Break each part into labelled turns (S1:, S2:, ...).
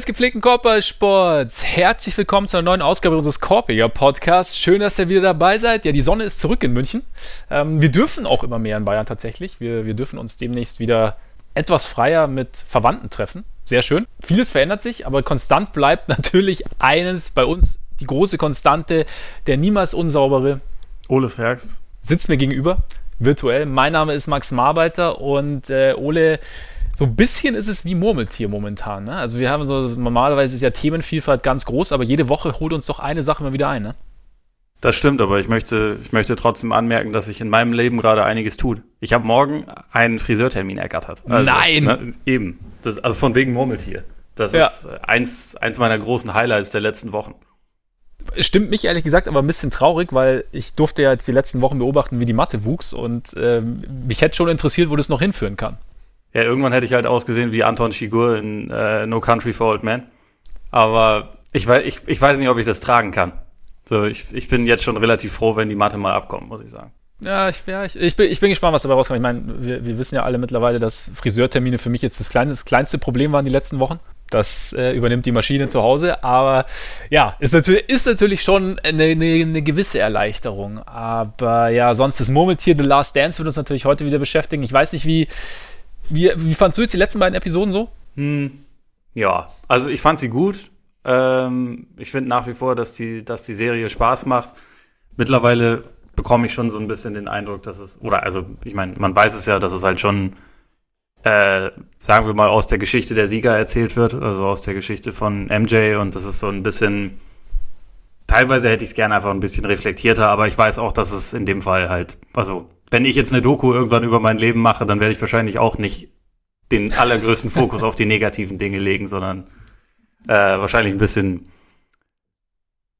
S1: Des gepflegten Korbballsports, herzlich willkommen zu einer neuen Ausgabe unseres Korbiger Podcasts. Schön, dass ihr wieder dabei seid. Ja, die Sonne ist zurück in München. Ähm, wir dürfen auch immer mehr in Bayern tatsächlich. Wir, wir dürfen uns demnächst wieder etwas freier mit Verwandten treffen. Sehr schön. Vieles verändert sich, aber konstant bleibt natürlich eines bei uns, die große Konstante, der niemals unsaubere.
S2: Ole Fergs.
S1: Sitzt mir gegenüber, virtuell. Mein Name ist Max Marbeiter und äh, Ole so ein bisschen ist es wie Murmeltier momentan. Ne? Also wir haben so, normalerweise ist ja Themenvielfalt ganz groß, aber jede Woche holt uns doch eine Sache mal wieder ein. Ne?
S2: Das stimmt, aber ich möchte, ich möchte trotzdem anmerken, dass sich in meinem Leben gerade einiges tut. Ich habe morgen einen Friseurtermin ergattert.
S1: Also, Nein! Ne,
S2: eben. Das, also von wegen Murmeltier. Das ja. ist eins, eins meiner großen Highlights der letzten Wochen.
S1: Stimmt mich ehrlich gesagt aber ein bisschen traurig, weil ich durfte ja jetzt die letzten Wochen beobachten, wie die Matte wuchs und äh, mich hätte schon interessiert, wo das noch hinführen kann.
S2: Ja, irgendwann hätte ich halt ausgesehen wie Anton Chigur in äh, No Country for Old Men. Aber ich weiß, ich, ich weiß nicht, ob ich das tragen kann. So, ich, ich bin jetzt schon relativ froh, wenn die Mathe mal abkommt, muss ich sagen.
S1: Ja, ich, ja, ich, ich, bin, ich bin gespannt, was dabei rauskommt. Ich meine, wir, wir wissen ja alle mittlerweile, dass Friseurtermine für mich jetzt das, kleine, das kleinste Problem waren die letzten Wochen. Das äh, übernimmt die Maschine zu Hause. Aber ja, ist natürlich, ist natürlich schon eine, eine, eine, gewisse Erleichterung. Aber ja, sonst das Murmeltier The Last Dance wird uns natürlich heute wieder beschäftigen. Ich weiß nicht, wie, wie, wie fandst du jetzt die letzten beiden Episoden so?
S2: Hm, ja, also ich fand sie gut. Ähm, ich finde nach wie vor, dass die, dass die Serie Spaß macht. Mittlerweile bekomme ich schon so ein bisschen den Eindruck, dass es, oder also ich meine, man weiß es ja, dass es halt schon, äh, sagen wir mal, aus der Geschichte der Sieger erzählt wird, also aus der Geschichte von MJ und das ist so ein bisschen, teilweise hätte ich es gerne einfach ein bisschen reflektierter, aber ich weiß auch, dass es in dem Fall halt, also wenn ich jetzt eine Doku irgendwann über mein Leben mache, dann werde ich wahrscheinlich auch nicht den allergrößten Fokus auf die negativen Dinge legen, sondern äh, wahrscheinlich ein bisschen,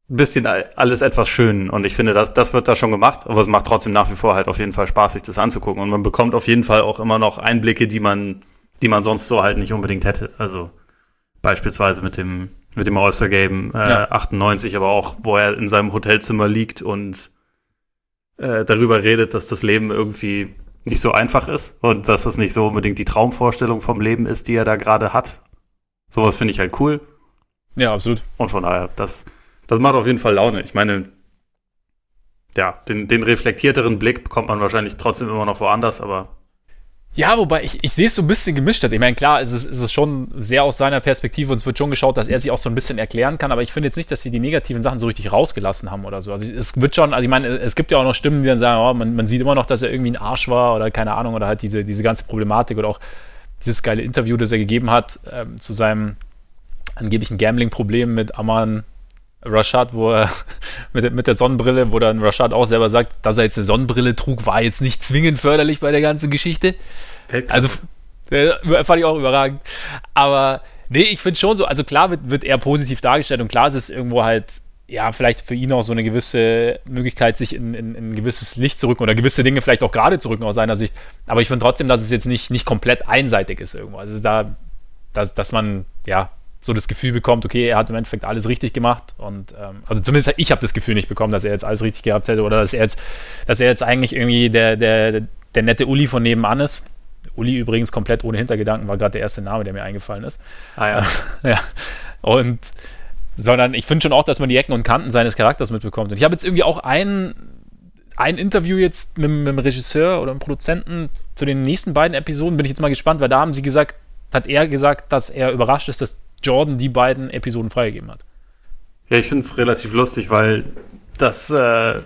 S2: bisschen alles etwas schön. Und ich finde, das, das wird da schon gemacht, aber es macht trotzdem nach wie vor halt auf jeden Fall Spaß, sich das anzugucken. Und man bekommt auf jeden Fall auch immer noch Einblicke, die man, die man sonst so halt nicht unbedingt hätte. Also beispielsweise mit dem, mit dem All-Star Game äh, ja. 98, aber auch, wo er in seinem Hotelzimmer liegt und äh, darüber redet, dass das Leben irgendwie nicht so einfach ist und dass das nicht so unbedingt die Traumvorstellung vom Leben ist, die er da gerade hat. Sowas finde ich halt cool.
S1: Ja, absolut.
S2: Und von daher, das, das macht auf jeden Fall Laune. Ich meine, ja, den, den reflektierteren Blick bekommt man wahrscheinlich trotzdem immer noch woanders, aber
S1: ja, wobei ich, ich sehe es so ein bisschen gemischt. Ich meine, klar, es ist, es ist schon sehr aus seiner Perspektive und es wird schon geschaut, dass er sich auch so ein bisschen erklären kann, aber ich finde jetzt nicht, dass sie die negativen Sachen so richtig rausgelassen haben oder so. Also es wird schon, also ich meine, es gibt ja auch noch Stimmen, die dann sagen, oh, man, man sieht immer noch, dass er irgendwie ein Arsch war oder keine Ahnung oder halt diese, diese ganze Problematik oder auch dieses geile Interview, das er gegeben hat ähm, zu seinem angeblichen Gambling-Problem mit Aman Rashad, wo er mit, mit der Sonnenbrille, wo dann Rashad auch selber sagt, dass er jetzt eine Sonnenbrille trug, war jetzt nicht zwingend förderlich bei der ganzen Geschichte. Also äh, fand ich auch überragend. Aber nee, ich finde schon so, also klar wird, wird er positiv dargestellt und klar ist es irgendwo halt, ja, vielleicht für ihn auch so eine gewisse Möglichkeit, sich in, in, in ein gewisses Licht zu rücken oder gewisse Dinge vielleicht auch gerade zu rücken aus seiner Sicht. Aber ich finde trotzdem, dass es jetzt nicht, nicht komplett einseitig ist irgendwo. Also da, dass, dass man, ja, so das Gefühl bekommt, okay, er hat im Endeffekt alles richtig gemacht. Und ähm, also zumindest ich habe das Gefühl nicht bekommen, dass er jetzt alles richtig gehabt hätte oder dass er jetzt, dass er jetzt eigentlich irgendwie der, der, der nette Uli von nebenan ist. Uli übrigens komplett ohne Hintergedanken war gerade der erste Name, der mir eingefallen ist.
S2: Ah ja.
S1: ja. Und sondern ich finde schon auch, dass man die Ecken und Kanten seines Charakters mitbekommt. Und ich habe jetzt irgendwie auch ein, ein Interview jetzt mit, mit dem Regisseur oder dem Produzenten zu den nächsten beiden Episoden, bin ich jetzt mal gespannt, weil da haben sie gesagt, hat er gesagt, dass er überrascht ist, dass Jordan die beiden Episoden freigegeben hat.
S2: Ja, ich finde es relativ lustig, weil das äh,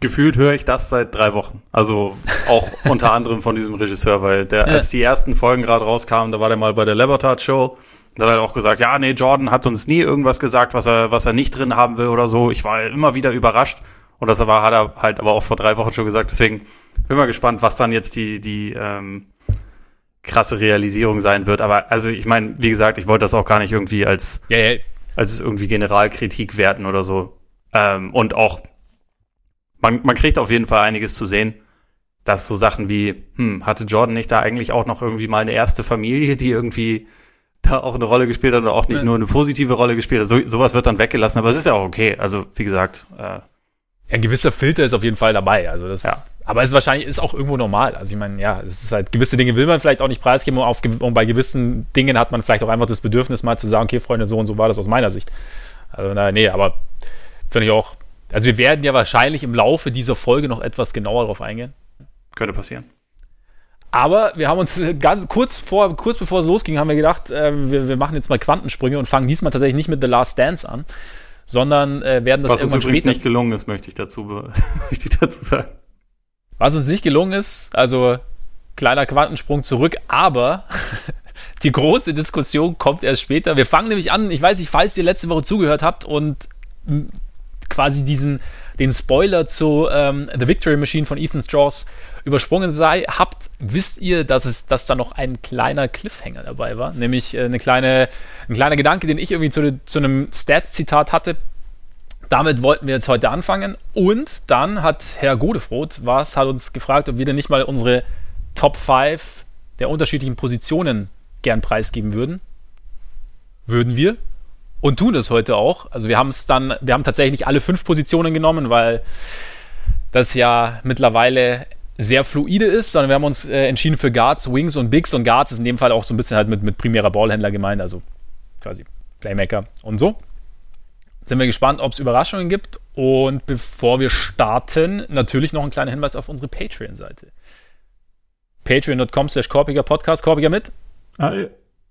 S2: gefühlt höre ich das seit drei Wochen. Also auch unter anderem von diesem Regisseur, weil der, ja. als die ersten Folgen gerade rauskamen, da war der mal bei der Lebertat Show. Da hat er auch gesagt, ja, nee, Jordan hat uns nie irgendwas gesagt, was er, was er nicht drin haben will oder so. Ich war immer wieder überrascht. Und das war, hat er halt aber auch vor drei Wochen schon gesagt. Deswegen bin mal gespannt, was dann jetzt die, die ähm, krasse Realisierung sein wird. Aber also ich meine, wie gesagt, ich wollte das auch gar nicht irgendwie als,
S1: ja, ja.
S2: als irgendwie Generalkritik werten oder so. Ähm, und auch, man, man kriegt auf jeden Fall einiges zu sehen. Dass so Sachen wie, hm, hatte Jordan nicht da eigentlich auch noch irgendwie mal eine erste Familie, die irgendwie da auch eine Rolle gespielt hat oder auch nicht ja. nur eine positive Rolle gespielt hat. So, sowas wird dann weggelassen, aber es ist ja auch okay. Also, wie gesagt. Äh,
S1: ein gewisser Filter ist auf jeden Fall dabei. Also das,
S2: ja.
S1: Aber es ist wahrscheinlich ist auch irgendwo normal. Also ich meine, ja, es ist halt, gewisse Dinge will man vielleicht auch nicht preisgeben und, auf, und bei gewissen Dingen hat man vielleicht auch einfach das Bedürfnis, mal zu sagen, okay, Freunde, so und so war das aus meiner Sicht. Also, na, nee, aber finde ich auch. Also wir werden ja wahrscheinlich im Laufe dieser Folge noch etwas genauer darauf eingehen.
S2: Könnte passieren.
S1: Aber wir haben uns ganz kurz vor, kurz bevor es losging, haben wir gedacht, äh, wir, wir, machen jetzt mal Quantensprünge und fangen diesmal tatsächlich nicht mit The Last Dance an, sondern äh, werden das
S2: Was irgendwann uns übrigens später nicht gelungen ist, möchte ich dazu, möchte ich dazu sagen.
S1: Was uns nicht gelungen ist, also kleiner Quantensprung zurück, aber die große Diskussion kommt erst später. Wir fangen nämlich an, ich weiß nicht, falls ihr letzte Woche zugehört habt und quasi diesen den Spoiler zu ähm, The Victory Machine von Ethan Strauss übersprungen sei, habt, wisst ihr, dass es, dass da noch ein kleiner Cliffhanger dabei war, nämlich äh, eine kleine, ein kleiner Gedanke, den ich irgendwie zu, zu einem Stats-Zitat hatte. Damit wollten wir jetzt heute anfangen und dann hat Herr Godefroth was, hat uns gefragt, ob wir denn nicht mal unsere Top 5 der unterschiedlichen Positionen gern preisgeben würden. Würden wir und tun es heute auch. Also wir haben es dann, wir haben tatsächlich nicht alle fünf Positionen genommen, weil das ja mittlerweile sehr fluide ist, sondern wir haben uns äh, entschieden für Guards, Wings und Bigs und Guards ist in dem Fall auch so ein bisschen halt mit, mit primärer Ballhändler gemeint, also quasi Playmaker und so. Sind wir gespannt, ob es Überraschungen gibt. Und bevor wir starten, natürlich noch ein kleiner Hinweis auf unsere Patreon-Seite. Patreon.com slash Korpiger Podcast, Korpiger mit. Ja.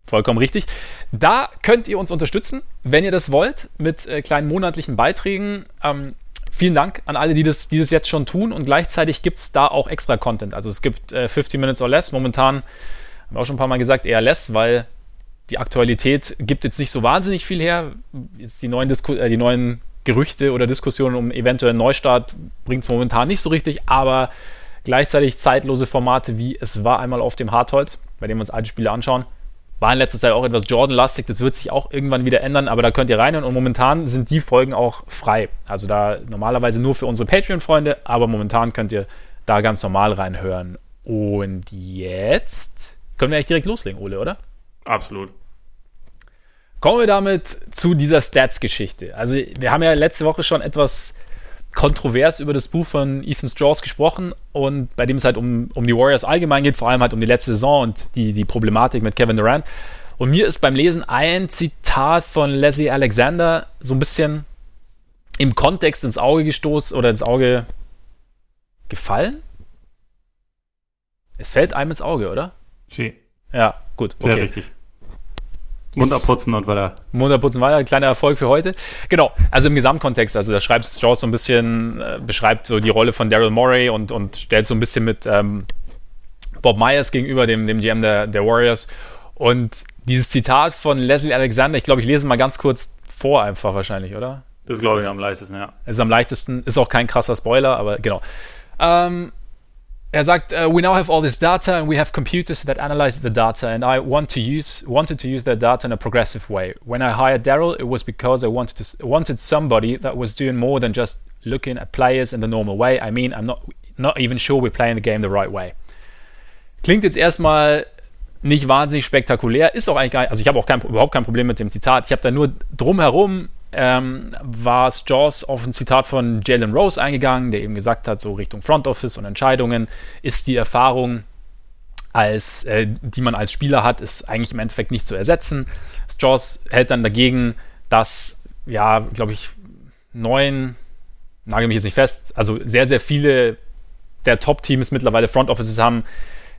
S1: Vollkommen richtig. Da könnt ihr uns unterstützen, wenn ihr das wollt, mit äh, kleinen monatlichen Beiträgen. Ähm, vielen Dank an alle, die das, die das jetzt schon tun. Und gleichzeitig gibt es da auch extra Content. Also es gibt äh, 50 Minutes or Less. Momentan haben wir auch schon ein paar Mal gesagt, eher less, weil die Aktualität gibt jetzt nicht so wahnsinnig viel her. Jetzt die neuen, Disku äh, die neuen Gerüchte oder Diskussionen um eventuell einen Neustart bringt es momentan nicht so richtig, aber gleichzeitig zeitlose Formate wie es war einmal auf dem Hartholz, bei dem wir uns alte Spiele anschauen war in letzter Zeit auch etwas Jordan-lastig. Das wird sich auch irgendwann wieder ändern, aber da könnt ihr rein und momentan sind die Folgen auch frei. Also da normalerweise nur für unsere Patreon-Freunde, aber momentan könnt ihr da ganz normal reinhören. Und jetzt können wir eigentlich direkt loslegen, Ole, oder?
S2: Absolut.
S1: Kommen wir damit zu dieser Stats-Geschichte. Also wir haben ja letzte Woche schon etwas kontrovers über das Buch von Ethan Strauss gesprochen und bei dem es halt um, um die Warriors allgemein geht, vor allem halt um die letzte Saison und die, die Problematik mit Kevin Durant. Und mir ist beim Lesen ein Zitat von Leslie Alexander so ein bisschen im Kontext ins Auge gestoßen oder ins Auge gefallen. Es fällt einem ins Auge, oder?
S2: Sie.
S1: Ja, gut.
S2: Okay. Sehr richtig. Mund abputzen und weiter.
S1: Mund abputzen weiter, kleiner Erfolg für heute. Genau, also im Gesamtkontext, also da schreibt Strauss so ein bisschen, äh, beschreibt so die Rolle von Daryl Morey und, und stellt so ein bisschen mit ähm, Bob Myers gegenüber, dem, dem GM der, der Warriors. Und dieses Zitat von Leslie Alexander, ich glaube, ich lese mal ganz kurz vor, einfach wahrscheinlich, oder?
S2: Das ist, glaube ich, am leichtesten, ja.
S1: Ist am leichtesten, ist auch kein krasser Spoiler, aber genau. Ähm, er sagt, uh, we now have all this data and we have computers that analyze the data and I want to use wanted to use that data in a progressive way. When I hired Daryl, it was because I wanted to wanted somebody that was doing more than just looking at players in the normal way. I mean, I'm not not even sure we're playing the game the right way. Klingt jetzt erstmal nicht wahnsinnig spektakulär, ist auch eigentlich also ich habe auch kein, überhaupt kein Problem mit dem Zitat. Ich habe da nur drumherum ähm, war Jaws auf ein Zitat von Jalen Rose eingegangen, der eben gesagt hat, so Richtung Front Office und Entscheidungen ist die Erfahrung, als, äh, die man als Spieler hat, ist eigentlich im Endeffekt nicht zu ersetzen. Jaws hält dann dagegen, dass, ja, glaube ich, neun, nagel mich jetzt nicht fest, also sehr, sehr viele der Top-Teams mittlerweile Front Offices haben,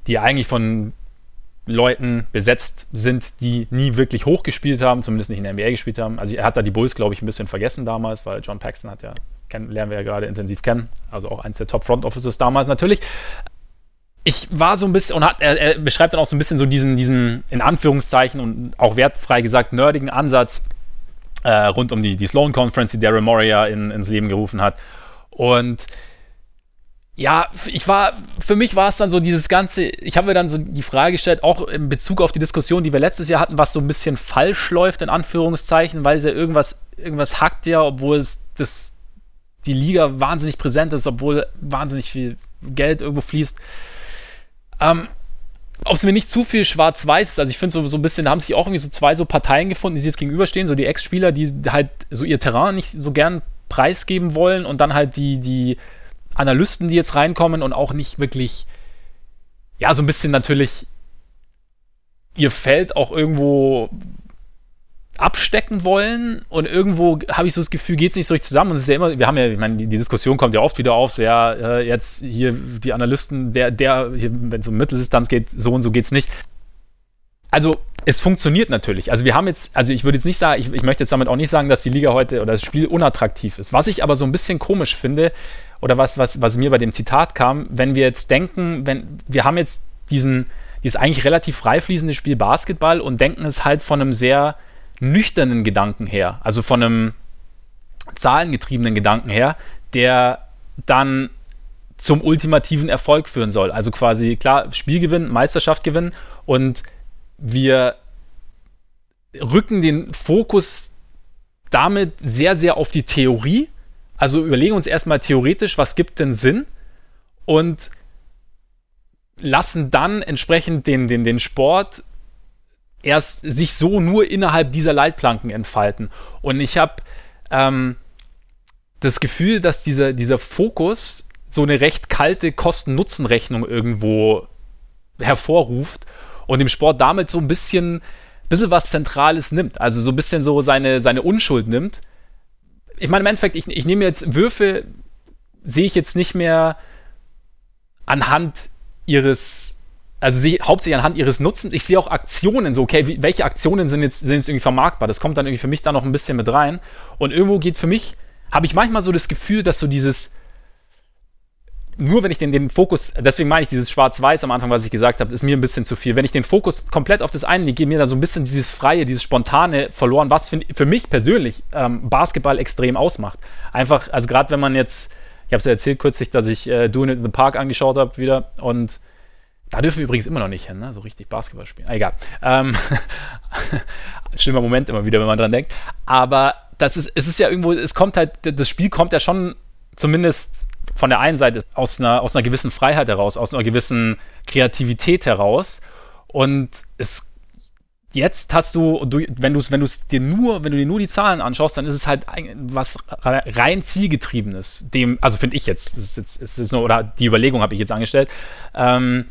S1: die eigentlich von Leuten besetzt sind, die nie wirklich hochgespielt haben, zumindest nicht in der NBA gespielt haben. Also er hat da die Bulls, glaube ich, ein bisschen vergessen damals, weil John Paxson hat ja, kennen, lernen wir ja gerade intensiv kennen, also auch eins der Top Front Offices damals natürlich. Ich war so ein bisschen, und hat, er, er beschreibt dann auch so ein bisschen so diesen, diesen, in Anführungszeichen und auch wertfrei gesagt, nerdigen Ansatz äh, rund um die, die Sloan Conference, die Daryl Moria in, ins Leben gerufen hat. Und ja, ich war, für mich war es dann so dieses ganze, ich habe mir dann so die Frage gestellt, auch in Bezug auf die Diskussion, die wir letztes Jahr hatten, was so ein bisschen falsch läuft, in Anführungszeichen, weil es ja irgendwas, irgendwas hackt ja, obwohl es das, die Liga wahnsinnig präsent ist, obwohl wahnsinnig viel Geld irgendwo fließt. Ähm, ob es mir nicht zu viel schwarz-weiß ist, also ich finde so, so ein bisschen, da haben sich auch irgendwie so zwei so Parteien gefunden, die sich jetzt gegenüberstehen, so die Ex-Spieler, die halt so ihr Terrain nicht so gern preisgeben wollen und dann halt die, die Analysten, die jetzt reinkommen und auch nicht wirklich, ja, so ein bisschen natürlich ihr Feld auch irgendwo abstecken wollen und irgendwo habe ich so das Gefühl, geht es nicht so richtig zusammen und es ist ja immer, wir haben ja, ich meine, die, die Diskussion kommt ja oft wieder auf, so ja, äh, jetzt hier die Analysten, der, der, wenn es um Mitteldistanz geht, so und so geht es nicht. Also es funktioniert natürlich. Also wir haben jetzt, also ich würde jetzt nicht sagen, ich, ich möchte jetzt damit auch nicht sagen, dass die Liga heute oder das Spiel unattraktiv ist. Was ich aber so ein bisschen komisch finde, oder was, was, was mir bei dem Zitat kam, wenn wir jetzt denken, wenn wir haben jetzt diesen, dieses eigentlich relativ frei fließende Spiel Basketball und denken es halt von einem sehr nüchternen Gedanken her, also von einem zahlengetriebenen Gedanken her, der dann zum ultimativen Erfolg führen soll. Also quasi, klar, Spiel gewinnen, Meisterschaft gewinnen und wir rücken den Fokus damit sehr, sehr auf die Theorie. Also überlegen uns erstmal theoretisch, was gibt denn Sinn und lassen dann entsprechend den, den, den Sport erst sich so nur innerhalb dieser Leitplanken entfalten. Und ich habe ähm, das Gefühl, dass dieser, dieser Fokus so eine recht kalte Kosten-Nutzen-Rechnung irgendwo hervorruft und dem Sport damit so ein bisschen, bisschen was Zentrales nimmt. Also so ein bisschen so seine, seine Unschuld nimmt. Ich meine, im Endeffekt, ich, ich nehme jetzt Würfe, sehe ich jetzt nicht mehr anhand ihres also sehe hauptsächlich anhand ihres Nutzens. Ich sehe auch Aktionen, so, okay, welche Aktionen sind jetzt, sind jetzt irgendwie vermarktbar? Das kommt dann irgendwie für mich da noch ein bisschen mit rein. Und irgendwo geht für mich, habe ich manchmal so das Gefühl, dass so dieses, nur wenn ich den, den Fokus, deswegen meine ich dieses Schwarz-Weiß am Anfang, was ich gesagt habe, ist mir ein bisschen zu viel. Wenn ich den Fokus komplett auf das eine lege, mir da so ein bisschen dieses Freie, dieses Spontane verloren, was für, für mich persönlich ähm, Basketball extrem ausmacht. Einfach, also gerade wenn man jetzt, ich habe es ja erzählt kürzlich, dass ich äh, Doing It in the Park angeschaut habe wieder und da dürfen wir übrigens immer noch nicht hin, ne? so richtig Basketball spielen. Ah, egal. Ähm, schlimmer Moment immer wieder, wenn man dran denkt. Aber das ist, es ist ja irgendwo, es kommt halt, das Spiel kommt ja schon zumindest von der einen Seite aus einer, aus einer gewissen Freiheit heraus, aus einer gewissen Kreativität heraus. Und es jetzt hast du, wenn du wenn dir nur, wenn du dir nur die Zahlen anschaust, dann ist es halt was rein zielgetriebenes. Dem, also finde ich jetzt, ist jetzt, ist nur, oder die Überlegung habe ich jetzt angestellt. Ähm,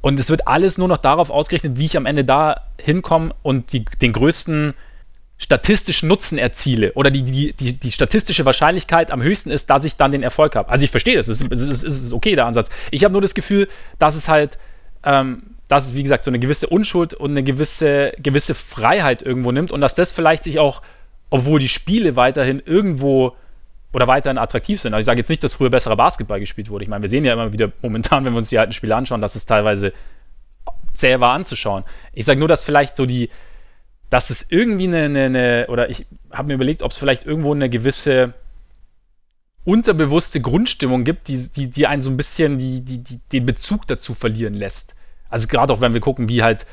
S1: und es wird alles nur noch darauf ausgerichtet, wie ich am Ende da hinkomme und die, den größten statistischen Nutzen erziele oder die, die, die, die statistische Wahrscheinlichkeit am höchsten ist, dass ich dann den Erfolg habe. Also ich verstehe das, es ist, es ist okay, der Ansatz. Ich habe nur das Gefühl, dass es halt, ähm, dass es wie gesagt so eine gewisse Unschuld und eine gewisse, gewisse Freiheit irgendwo nimmt und dass das vielleicht sich auch, obwohl die Spiele weiterhin irgendwo oder weiterhin attraktiv sind. Also ich sage jetzt nicht, dass früher besserer Basketball gespielt wurde. Ich meine, wir sehen ja immer wieder momentan, wenn wir uns die alten Spiele anschauen, dass es teilweise zäh war anzuschauen. Ich sage nur, dass vielleicht so die, dass es irgendwie eine, eine, eine oder ich habe mir überlegt, ob es vielleicht irgendwo eine gewisse unterbewusste Grundstimmung gibt, die, die, die einen so ein bisschen die, die, die, den Bezug dazu verlieren lässt. Also gerade auch wenn wir gucken, wie halt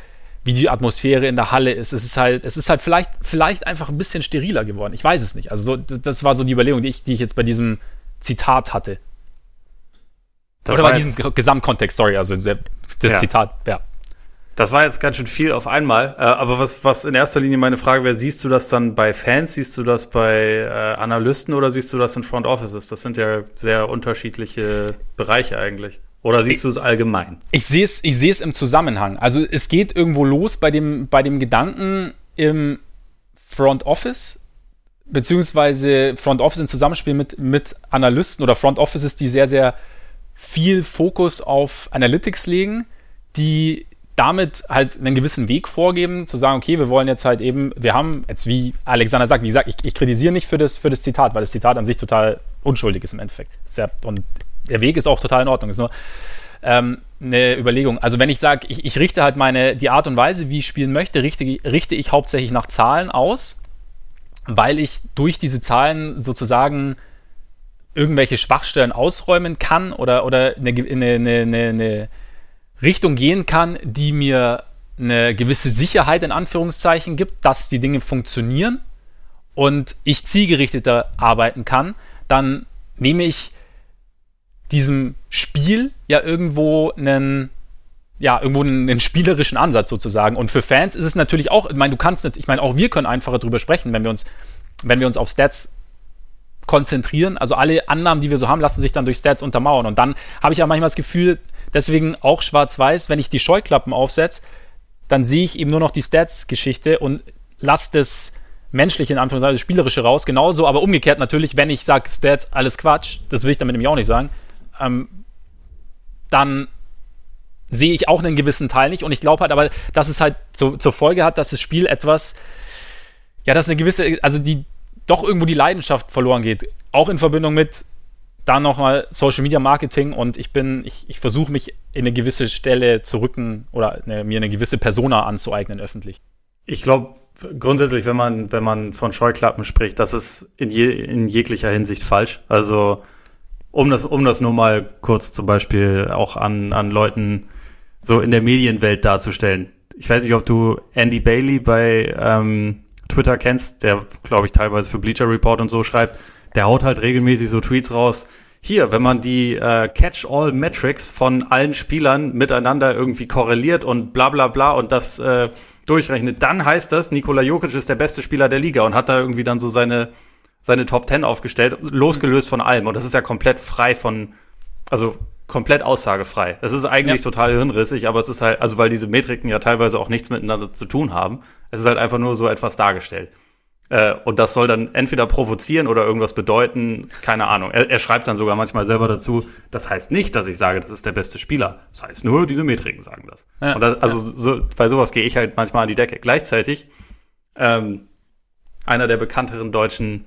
S1: wie die Atmosphäre in der Halle ist. Es ist halt, es ist halt vielleicht, vielleicht einfach ein bisschen steriler geworden. Ich weiß es nicht. Also so, das war so die Überlegung, die ich, die ich jetzt bei diesem Zitat hatte. Das Oder bei diesem Gesamtkontext, sorry, also das ja. Zitat, ja.
S2: Das war jetzt ganz schön viel auf einmal. Äh, aber was, was in erster Linie meine Frage wäre, siehst du das dann bei Fans, siehst du das bei äh, Analysten oder siehst du das in Front Offices? Das sind ja sehr unterschiedliche Bereiche eigentlich. Oder siehst du es allgemein?
S1: Ich sehe es, ich sehe es im Zusammenhang. Also es geht irgendwo los bei dem, bei dem Gedanken im Front Office, beziehungsweise Front Office im Zusammenspiel mit, mit Analysten oder Front Offices, die sehr, sehr viel Fokus auf Analytics legen, die damit halt einen gewissen Weg vorgeben, zu sagen, okay, wir wollen jetzt halt eben, wir haben jetzt, wie Alexander sagt, wie gesagt, ich, ich kritisiere nicht für das, für das Zitat, weil das Zitat an sich total unschuldig ist im Endeffekt. Und der Weg ist auch total in Ordnung. Ist nur ähm, eine Überlegung. Also wenn ich sage, ich, ich, richte halt meine, die Art und Weise, wie ich spielen möchte, richte, richte ich hauptsächlich nach Zahlen aus, weil ich durch diese Zahlen sozusagen irgendwelche Schwachstellen ausräumen kann oder, oder eine, eine, eine, eine Richtung gehen kann, die mir eine gewisse Sicherheit in Anführungszeichen gibt, dass die Dinge funktionieren und ich zielgerichteter arbeiten kann, dann nehme ich diesem Spiel ja irgendwo einen ja, irgendwo einen, einen, spielerischen Ansatz sozusagen. Und für Fans ist es natürlich auch, ich meine, du kannst nicht, ich meine, auch wir können einfacher drüber sprechen, wenn wir uns, wenn wir uns auf Stats konzentrieren. Also alle Annahmen, die wir so haben, lassen sich dann durch Stats untermauern. Und dann habe ich ja manchmal das Gefühl, deswegen auch schwarz-weiß, wenn ich die Scheuklappen aufsetze, dann sehe ich eben nur noch die Stats-Geschichte und lasse das menschliche, in Anführungszeichen, das spielerische raus. Genauso, aber umgekehrt natürlich, wenn ich sage, Stats, alles Quatsch, das will ich damit nämlich auch nicht sagen, ähm, dann sehe ich auch einen gewissen Teil nicht. Und ich glaube halt aber, dass es halt so, zur Folge hat, dass das Spiel etwas, ja, dass eine gewisse, also die doch irgendwo die Leidenschaft verloren geht. Auch in Verbindung mit dann nochmal Social Media Marketing und ich bin, ich, ich versuche mich in eine gewisse Stelle zu rücken oder eine, mir eine gewisse Persona anzueignen öffentlich.
S2: Ich glaube, grundsätzlich, wenn man, wenn man von Scheuklappen spricht, das ist in, je, in jeglicher Hinsicht falsch. Also, um das, um das nur mal kurz zum Beispiel auch an, an Leuten so in der Medienwelt darzustellen. Ich weiß nicht, ob du Andy Bailey bei ähm, Twitter kennst, der, glaube ich, teilweise für Bleacher Report und so schreibt der haut halt regelmäßig so Tweets raus. Hier, wenn man die äh, Catch-all-Metrics von allen Spielern miteinander irgendwie korreliert und bla bla bla und das äh, durchrechnet, dann heißt das, Nikola Jokic ist der beste Spieler der Liga und hat da irgendwie dann so seine, seine Top 10 aufgestellt, losgelöst von allem. Und das ist ja komplett frei von, also komplett aussagefrei. Es ist eigentlich ja. total hirnrissig, aber es ist halt, also weil diese Metriken ja teilweise auch nichts miteinander zu tun haben. Es ist halt einfach nur so etwas dargestellt. Äh, und das soll dann entweder provozieren oder irgendwas bedeuten, keine Ahnung. Er, er, schreibt dann sogar manchmal selber dazu, das heißt nicht, dass ich sage, das ist der beste Spieler. Das heißt nur, diese Metriken sagen das. Ja, und das, also ja. so, bei sowas gehe ich halt manchmal an die Decke. Gleichzeitig, ähm, einer der bekannteren deutschen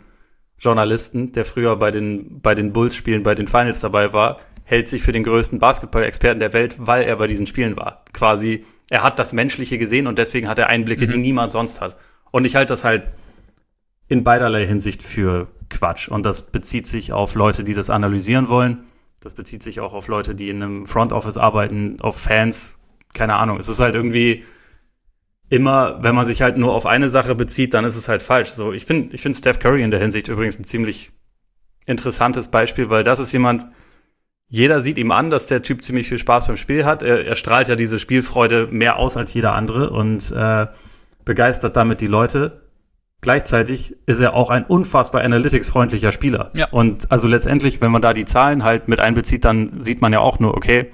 S2: Journalisten, der früher bei den, bei den Bulls-Spielen, bei den Finals dabei war, hält sich für den größten Basketball-Experten der Welt, weil er bei diesen Spielen war. Quasi, er hat das Menschliche gesehen und deswegen hat er Einblicke, mhm. die niemand sonst hat. Und ich halte das halt in beiderlei Hinsicht für Quatsch. Und das bezieht sich auf Leute, die das analysieren wollen. Das bezieht sich auch auf Leute, die in einem Front Office arbeiten, auf Fans. Keine Ahnung. Es ist halt irgendwie immer, wenn man sich halt nur auf eine Sache bezieht, dann ist es halt falsch. So, ich finde, ich finde Steph Curry in der Hinsicht übrigens ein ziemlich interessantes Beispiel, weil das ist jemand, jeder sieht ihm an, dass der Typ ziemlich viel Spaß beim Spiel hat. Er, er strahlt ja diese Spielfreude mehr aus als jeder andere und äh, begeistert damit die Leute. Gleichzeitig ist er auch ein unfassbar analytics-freundlicher Spieler. Ja. Und also letztendlich, wenn man da die Zahlen halt mit einbezieht, dann sieht man ja auch nur, okay,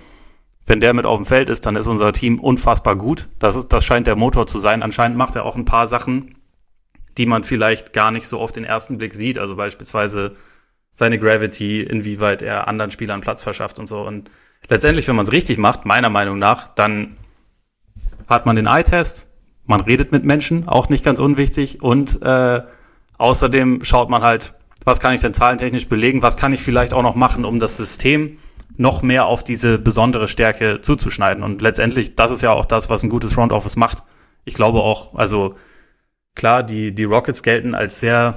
S2: wenn der mit auf dem Feld ist, dann ist unser Team unfassbar gut. Das, ist, das scheint der Motor zu sein. Anscheinend macht er auch ein paar Sachen, die man vielleicht gar nicht so auf den ersten Blick sieht. Also beispielsweise seine Gravity, inwieweit er anderen Spielern Platz verschafft und so. Und letztendlich, wenn man es richtig macht, meiner Meinung nach, dann hat man den Eye-Test, man redet mit Menschen, auch nicht ganz unwichtig. Und äh, außerdem schaut man halt, was kann ich denn zahlentechnisch belegen, was kann ich vielleicht auch noch machen, um das System noch mehr auf diese besondere Stärke zuzuschneiden. Und letztendlich, das ist ja auch das, was ein gutes Front Office macht. Ich glaube auch, also klar, die, die Rockets gelten als sehr,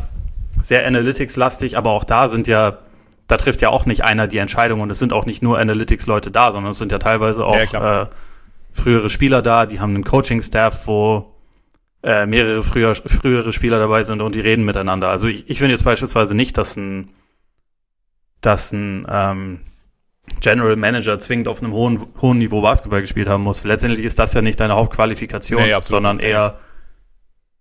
S2: sehr Analytics-lastig, aber auch da sind ja, da trifft ja auch nicht einer die Entscheidung und es sind auch nicht nur Analytics-Leute da, sondern es sind ja teilweise auch ja, äh, frühere Spieler da, die haben einen Coaching-Staff, wo äh, mehrere früher, frühere Spieler dabei sind und die reden miteinander. Also ich, ich finde jetzt beispielsweise nicht, dass ein, dass ein ähm, General Manager zwingend auf einem hohen, hohen Niveau Basketball gespielt haben muss. Letztendlich ist das ja nicht deine Hauptqualifikation, nee, sondern eher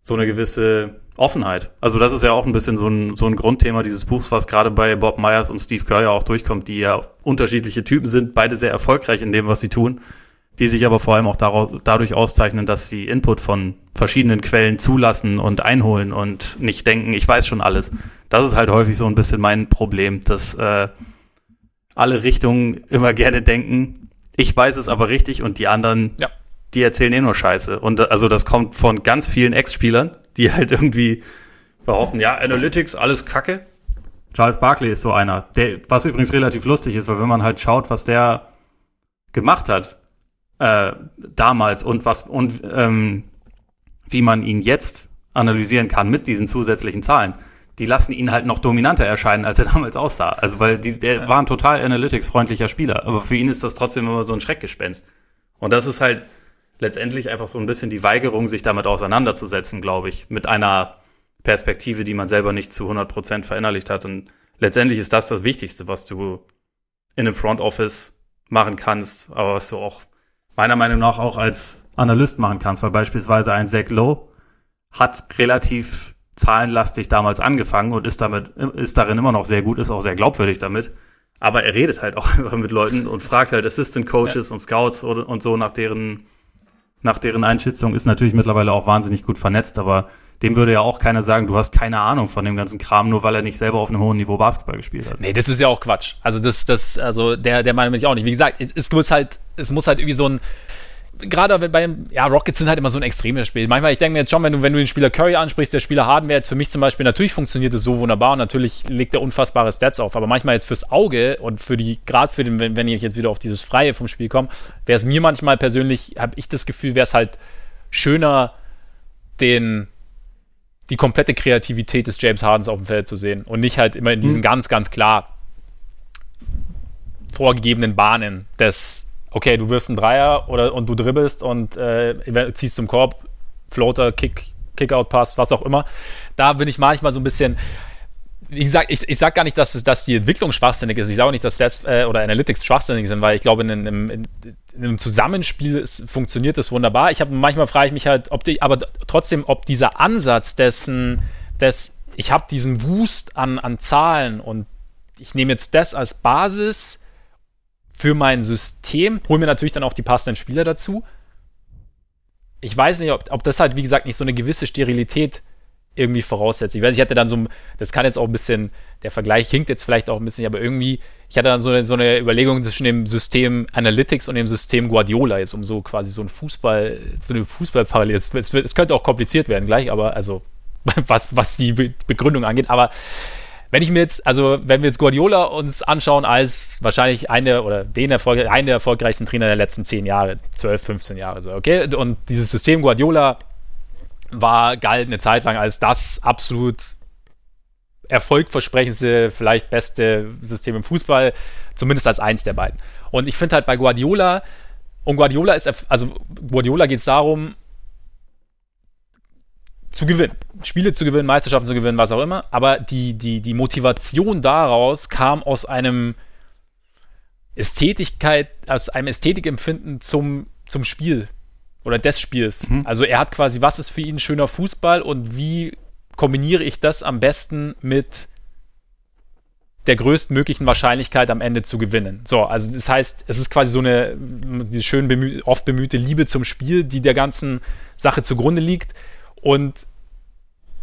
S2: so eine gewisse Offenheit. Also das ist ja auch ein bisschen so ein, so ein Grundthema dieses Buchs, was gerade bei Bob Myers und Steve Kerr ja auch durchkommt, die ja unterschiedliche Typen sind, beide sehr erfolgreich in dem, was sie tun die sich aber vor allem auch daraus, dadurch auszeichnen, dass sie Input von verschiedenen Quellen zulassen und einholen und nicht denken, ich weiß schon alles. Das ist halt häufig so ein bisschen mein Problem, dass äh, alle Richtungen immer gerne denken, ich weiß es aber richtig und die anderen, ja. die erzählen eh nur Scheiße. Und also das kommt von ganz vielen Ex-Spielern, die halt irgendwie behaupten, ja, Analytics, alles Kacke. Charles Barkley ist so einer, der, was übrigens relativ lustig ist, weil wenn man halt schaut, was der gemacht hat, äh, damals und was und ähm, wie man ihn jetzt analysieren kann mit diesen zusätzlichen Zahlen, die lassen ihn halt noch dominanter erscheinen, als er damals aussah. Also weil die, der ja. war ein total analytics-freundlicher Spieler, aber für ihn ist das trotzdem immer so ein Schreckgespenst. Und das ist halt letztendlich einfach so ein bisschen die Weigerung, sich damit auseinanderzusetzen, glaube ich, mit einer Perspektive, die man selber nicht zu 100% verinnerlicht hat. Und letztendlich ist das das Wichtigste, was du in einem Front Office machen kannst, aber was du auch meiner Meinung nach auch als Analyst machen kannst, weil beispielsweise ein Zach Lowe hat relativ zahlenlastig damals angefangen und ist damit, ist darin immer noch sehr gut, ist auch sehr glaubwürdig damit. Aber er redet halt auch einfach mit Leuten und fragt halt Assistant Coaches ja. und Scouts und, und so nach deren, nach deren Einschätzung, ist natürlich mittlerweile auch wahnsinnig gut vernetzt, aber dem würde ja auch keiner sagen, du hast keine Ahnung von dem ganzen Kram, nur weil er nicht selber auf einem hohen Niveau Basketball gespielt hat.
S1: Nee, das ist ja auch Quatsch. Also das, das, also der, der meine ich auch nicht. Wie gesagt, es muss halt, es muss halt irgendwie so ein, gerade bei ja, Rockets sind halt immer so ein extremes Spiel. Manchmal, ich denke mir jetzt schon, wenn du, wenn du den Spieler Curry ansprichst, der Spieler Harden wäre jetzt für mich zum Beispiel, natürlich funktioniert es so wunderbar und natürlich legt er unfassbare Stats auf, aber manchmal jetzt fürs Auge und für die, gerade für den, wenn, wenn ich jetzt wieder auf dieses Freie vom Spiel komme, wäre es mir manchmal persönlich, habe ich das Gefühl, wäre es halt schöner, den, die komplette Kreativität des James Hardens auf dem Feld zu sehen und nicht halt immer in diesen hm. ganz, ganz klar vorgegebenen Bahnen des okay, du wirfst einen Dreier oder, und du dribbelst und äh, ziehst zum Korb, Floater, Kick, Kickout-Pass, was auch immer. Da bin ich manchmal so ein bisschen. Wie gesagt, ich, ich sage gar nicht, dass, es, dass die Entwicklung schwachsinnig ist. Ich sage auch nicht, dass Stats äh, oder Analytics schwachsinnig sind, weil ich glaube, in, in, in, in einem Zusammenspiel ist, funktioniert das wunderbar. Ich habe manchmal frage ich mich halt, ob die, aber trotzdem, ob dieser Ansatz dessen, des, ich habe diesen Wust an, an Zahlen und ich nehme jetzt das als Basis für mein System, hole mir natürlich dann auch die passenden Spieler dazu. Ich weiß nicht, ob, ob das halt, wie gesagt, nicht so eine gewisse Sterilität irgendwie voraussetzt. Ich weiß, ich hatte dann so, das kann jetzt auch ein bisschen, der Vergleich hinkt jetzt vielleicht auch ein bisschen, aber irgendwie, ich hatte dann so eine, so eine Überlegung zwischen dem System Analytics und dem System Guardiola, jetzt um so quasi so ein Fußball, so eine Fußballparallel. Es, es, es könnte auch kompliziert werden gleich, aber also, was, was die Begründung angeht, aber wenn ich mir jetzt, also wenn wir jetzt Guardiola uns anschauen als wahrscheinlich eine oder den Erfolg, einen der erfolgreichsten Trainer der letzten 10 Jahre, 12, 15 Jahre, so, okay? Und dieses System Guardiola war, galt eine Zeit lang als das absolut erfolgversprechendste, vielleicht beste System im Fußball, zumindest als eins der beiden. Und ich finde halt bei Guardiola, und Guardiola ist, also Guardiola geht es darum, zu gewinnen. Spiele zu gewinnen, Meisterschaften zu gewinnen, was auch immer. Aber die, die, die Motivation daraus kam aus einem Ästhetigkeit, aus einem Ästhetikempfinden zum, zum Spiel oder des Spiels. Mhm. Also er hat quasi, was ist für ihn schöner Fußball und wie kombiniere ich das am besten mit der größtmöglichen Wahrscheinlichkeit am Ende zu gewinnen. So, also das heißt, es ist quasi so eine die schön bemüh oft bemühte Liebe zum Spiel, die der ganzen Sache zugrunde liegt. Und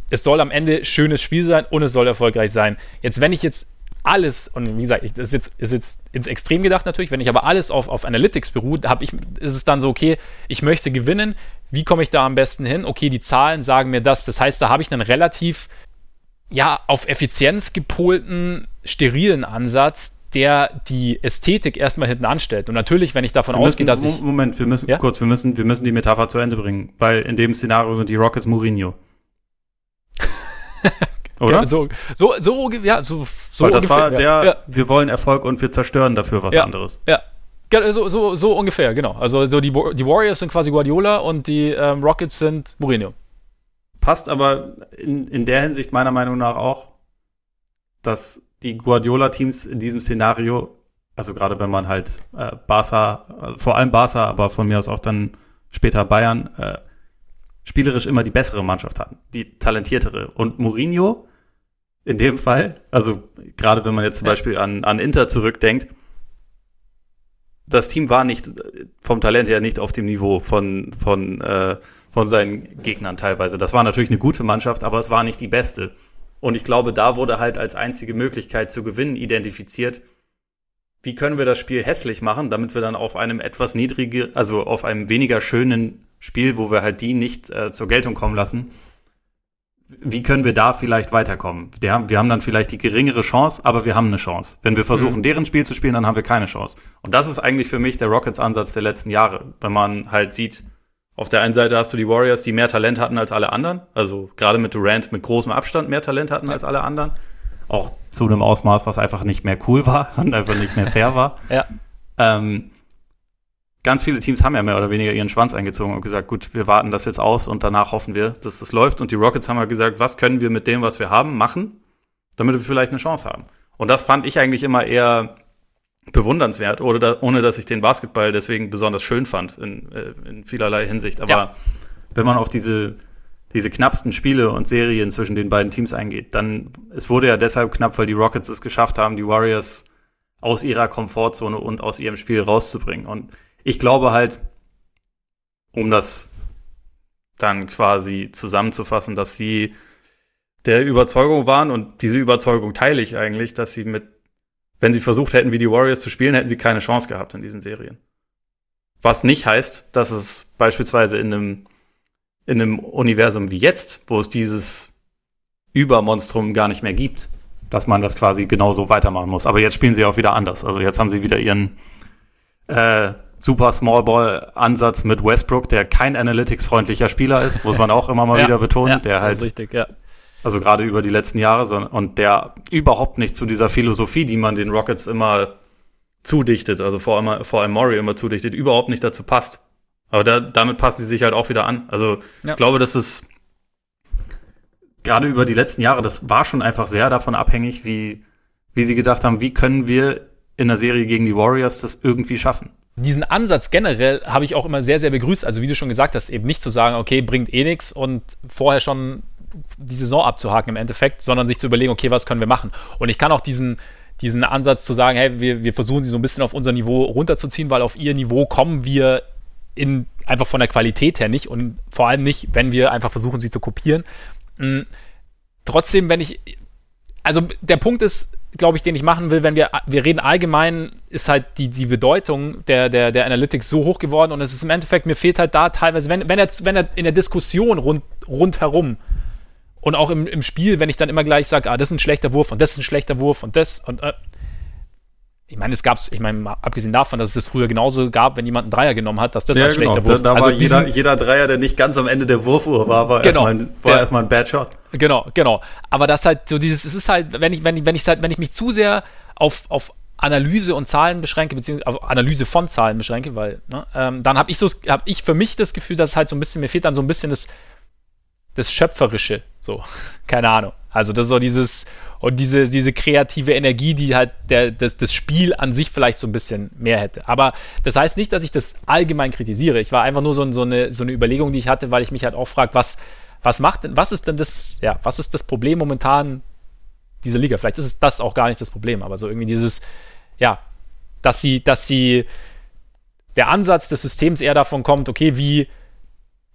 S1: es soll am Ende schönes Spiel sein und es soll erfolgreich sein. Jetzt, wenn ich jetzt alles, und wie gesagt, das ist jetzt, ist jetzt ins Extrem gedacht natürlich, wenn ich aber alles auf, auf Analytics beruht, ich, ist es dann so, okay, ich möchte gewinnen, wie komme ich da am besten hin? Okay, die Zahlen sagen mir das. Das heißt, da habe ich einen relativ, ja, auf Effizienz gepolten, sterilen Ansatz, der die Ästhetik erstmal hinten anstellt. Und natürlich, wenn ich davon ausgehe, dass ich.
S2: Moment, wir müssen ja? kurz, wir müssen, wir müssen die Metapher zu Ende bringen, weil in dem Szenario sind die Rockets Mourinho.
S1: Oder? Ja, so, so, so, ja, so, so
S2: Weil das ungefähr, war der, ja. wir wollen Erfolg und wir zerstören dafür was
S1: ja.
S2: anderes.
S1: Ja, so, so, so ungefähr, genau. Also so die, die Warriors sind quasi Guardiola und die ähm, Rockets sind Mourinho.
S2: Passt aber in, in der Hinsicht meiner Meinung nach auch, dass die Guardiola-Teams in diesem Szenario, also gerade wenn man halt äh, Barca, also vor allem Barca, aber von mir aus auch dann später Bayern, äh, spielerisch immer die bessere Mannschaft hatten, die talentiertere. Und Mourinho in dem Fall, also gerade wenn man jetzt zum. Beispiel an, an Inter zurückdenkt, das Team war nicht vom Talent her nicht auf dem Niveau von, von, äh, von seinen Gegnern teilweise. Das war natürlich eine gute Mannschaft, aber es war nicht die beste. Und ich glaube, da wurde halt als einzige Möglichkeit zu gewinnen identifiziert, wie können wir das Spiel hässlich machen, damit wir dann auf einem etwas niedrigen, also auf einem weniger schönen Spiel, wo wir halt die nicht äh, zur Geltung kommen lassen, wie können wir da vielleicht weiterkommen? Der, wir haben dann vielleicht die geringere Chance, aber wir haben eine Chance. Wenn wir versuchen, mhm. deren Spiel zu spielen, dann haben wir keine Chance. Und das ist eigentlich für mich der Rockets-Ansatz der letzten Jahre. Wenn man halt sieht, auf der einen Seite hast du die Warriors, die mehr Talent hatten als alle anderen. Also gerade mit Durant mit großem Abstand mehr Talent hatten als alle anderen. Auch zu einem Ausmaß, was einfach nicht mehr cool war und einfach nicht mehr fair war.
S1: ja.
S2: Ähm, ganz viele Teams haben ja mehr oder weniger ihren Schwanz eingezogen und gesagt, gut, wir warten das jetzt aus und danach hoffen wir, dass das läuft. Und die Rockets haben ja gesagt, was können wir mit dem, was wir haben, machen, damit wir vielleicht eine Chance haben. Und das fand ich eigentlich immer eher bewundernswert, ohne, da, ohne dass ich den Basketball deswegen besonders schön fand in, äh, in vielerlei Hinsicht. Aber ja. wenn man auf diese diese knappsten Spiele und Serien zwischen den beiden Teams eingeht, dann, es wurde ja deshalb knapp, weil die Rockets es geschafft haben, die Warriors aus ihrer Komfortzone und aus ihrem Spiel rauszubringen. Und ich glaube halt, um das dann quasi zusammenzufassen, dass sie der Überzeugung waren und diese Überzeugung teile ich eigentlich, dass sie mit, wenn sie versucht hätten, wie die Warriors zu spielen, hätten sie keine Chance gehabt in diesen Serien. Was nicht heißt, dass es beispielsweise in einem, in einem Universum wie jetzt, wo es dieses Übermonstrum gar nicht mehr gibt, dass man das quasi genauso weitermachen muss. Aber jetzt spielen sie auch wieder anders. Also jetzt haben sie wieder ihren äh, super Small Ball Ansatz mit Westbrook, der kein Analytics-freundlicher Spieler ist, muss man auch immer mal ja, wieder betonen, ja, der halt
S1: richtig, ja.
S2: Also gerade über die letzten Jahre und der überhaupt nicht zu dieser Philosophie, die man den Rockets immer zudichtet, also vor allem, vor allem Murray immer zudichtet, überhaupt nicht dazu passt. Aber da, damit passen sie sich halt auch wieder an. Also ja. ich glaube, dass es gerade über die letzten Jahre, das war schon einfach sehr davon abhängig, wie, wie sie gedacht haben, wie können wir in der Serie gegen die Warriors das irgendwie schaffen
S1: diesen Ansatz generell habe ich auch immer sehr, sehr begrüßt. Also wie du schon gesagt hast, eben nicht zu sagen, okay, bringt eh nichts und vorher schon die Saison abzuhaken im Endeffekt, sondern sich zu überlegen, okay, was können wir machen? Und ich kann auch diesen, diesen Ansatz zu sagen, hey, wir, wir versuchen sie so ein bisschen auf unser Niveau runterzuziehen, weil auf ihr Niveau kommen wir in, einfach von der Qualität her nicht und vor allem nicht, wenn wir einfach versuchen, sie zu kopieren. Mhm. Trotzdem, wenn ich, also der Punkt ist, glaube ich, den ich machen will, wenn wir, wir reden allgemein, ist halt die, die Bedeutung der, der, der Analytics so hoch geworden und es ist im Endeffekt, mir fehlt halt da teilweise, wenn, wenn, er, wenn er in der Diskussion rund, rundherum und auch im, im Spiel, wenn ich dann immer gleich sage, ah, das ist ein schlechter Wurf und das ist ein schlechter Wurf und das und äh, ich meine, es gab ich meine, abgesehen davon, dass es das früher genauso gab, wenn jemand einen Dreier genommen hat, dass das ja, ein schlechter genau. Wurf
S2: Da, da also war jeder, jeder Dreier, der nicht ganz am Ende der Wurfuhr war, war genau. erstmal war erstmal ein Bad Shot.
S1: Genau, genau. Aber das halt so dieses, es ist halt, wenn ich, wenn ich, wenn ich halt, wenn ich mich zu sehr auf, auf Analyse und Zahlen beschränke, beziehungsweise auf Analyse von Zahlen beschränke, weil, ne, ähm, dann habe ich so, habe ich für mich das Gefühl, dass es halt so ein bisschen, mir fehlt dann so ein bisschen das, das Schöpferische, so, keine Ahnung. Also das ist so dieses, und diese, diese kreative Energie, die halt der, das, das Spiel an sich vielleicht so ein bisschen mehr hätte. Aber das heißt nicht, dass ich das allgemein kritisiere. Ich war einfach nur so, so, eine, so eine Überlegung, die ich hatte, weil ich mich halt auch frage, was, was macht denn, was ist denn das, ja, was ist das Problem momentan dieser Liga? Vielleicht ist es das auch gar nicht das Problem, aber so irgendwie dieses, ja, dass sie, dass sie, der Ansatz des Systems eher davon kommt, okay, wie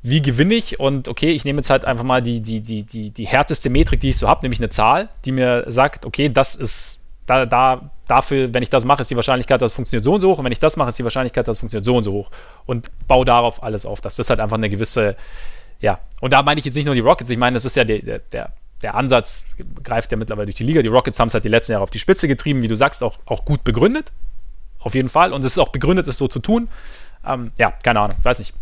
S1: wie gewinne ich? Und okay, ich nehme jetzt halt einfach mal die, die, die, die, die härteste Metrik, die ich so habe, nämlich eine Zahl, die mir sagt, okay, das ist da, da, dafür, wenn ich das mache, ist die Wahrscheinlichkeit, dass es funktioniert so und so hoch. Und wenn ich das mache, ist die Wahrscheinlichkeit, dass es funktioniert so und so hoch. Und baue darauf alles auf. Das halt einfach eine gewisse, ja. Und da meine ich jetzt nicht nur die Rockets, ich meine, das ist ja der, der, der Ansatz, greift ja mittlerweile durch die Liga. Die Rockets haben es halt die letzten Jahre auf die Spitze getrieben, wie du sagst, auch, auch gut begründet. Auf jeden Fall. Und es ist auch begründet, es so zu tun. Ähm, ja, keine Ahnung, weiß nicht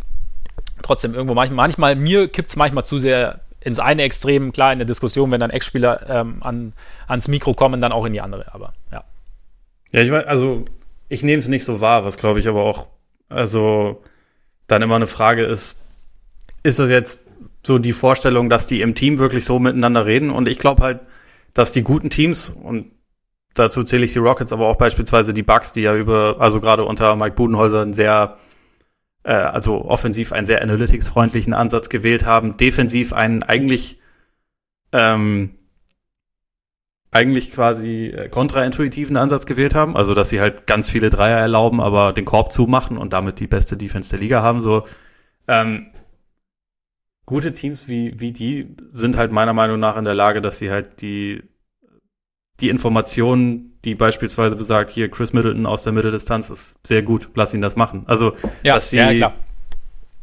S1: trotzdem irgendwo manchmal, manchmal mir kippt es manchmal zu sehr ins eine Extrem, klar in der Diskussion, wenn dann Ex-Spieler ähm, an, ans Mikro kommen, dann auch in die andere, aber ja.
S2: Ja, ich weiß, also ich nehme es nicht so wahr, was glaube ich aber auch, also dann immer eine Frage ist, ist das jetzt so die Vorstellung, dass die im Team wirklich so miteinander reden? Und ich glaube halt, dass die guten Teams, und dazu zähle ich die Rockets, aber auch beispielsweise die Bucks, die ja über, also gerade unter Mike Budenholzer ein sehr äh, also offensiv einen sehr analytics-freundlichen Ansatz gewählt haben, defensiv einen eigentlich ähm, eigentlich quasi äh, kontraintuitiven Ansatz gewählt haben, also dass sie halt ganz viele Dreier erlauben, aber den Korb zumachen und damit die beste Defense der Liga haben. So ähm, gute Teams wie wie die sind halt meiner Meinung nach in der Lage, dass sie halt die die Informationen, die beispielsweise besagt, hier Chris Middleton aus der Mitteldistanz ist sehr gut, lass ihn das machen. Also, ja, dass sie ja,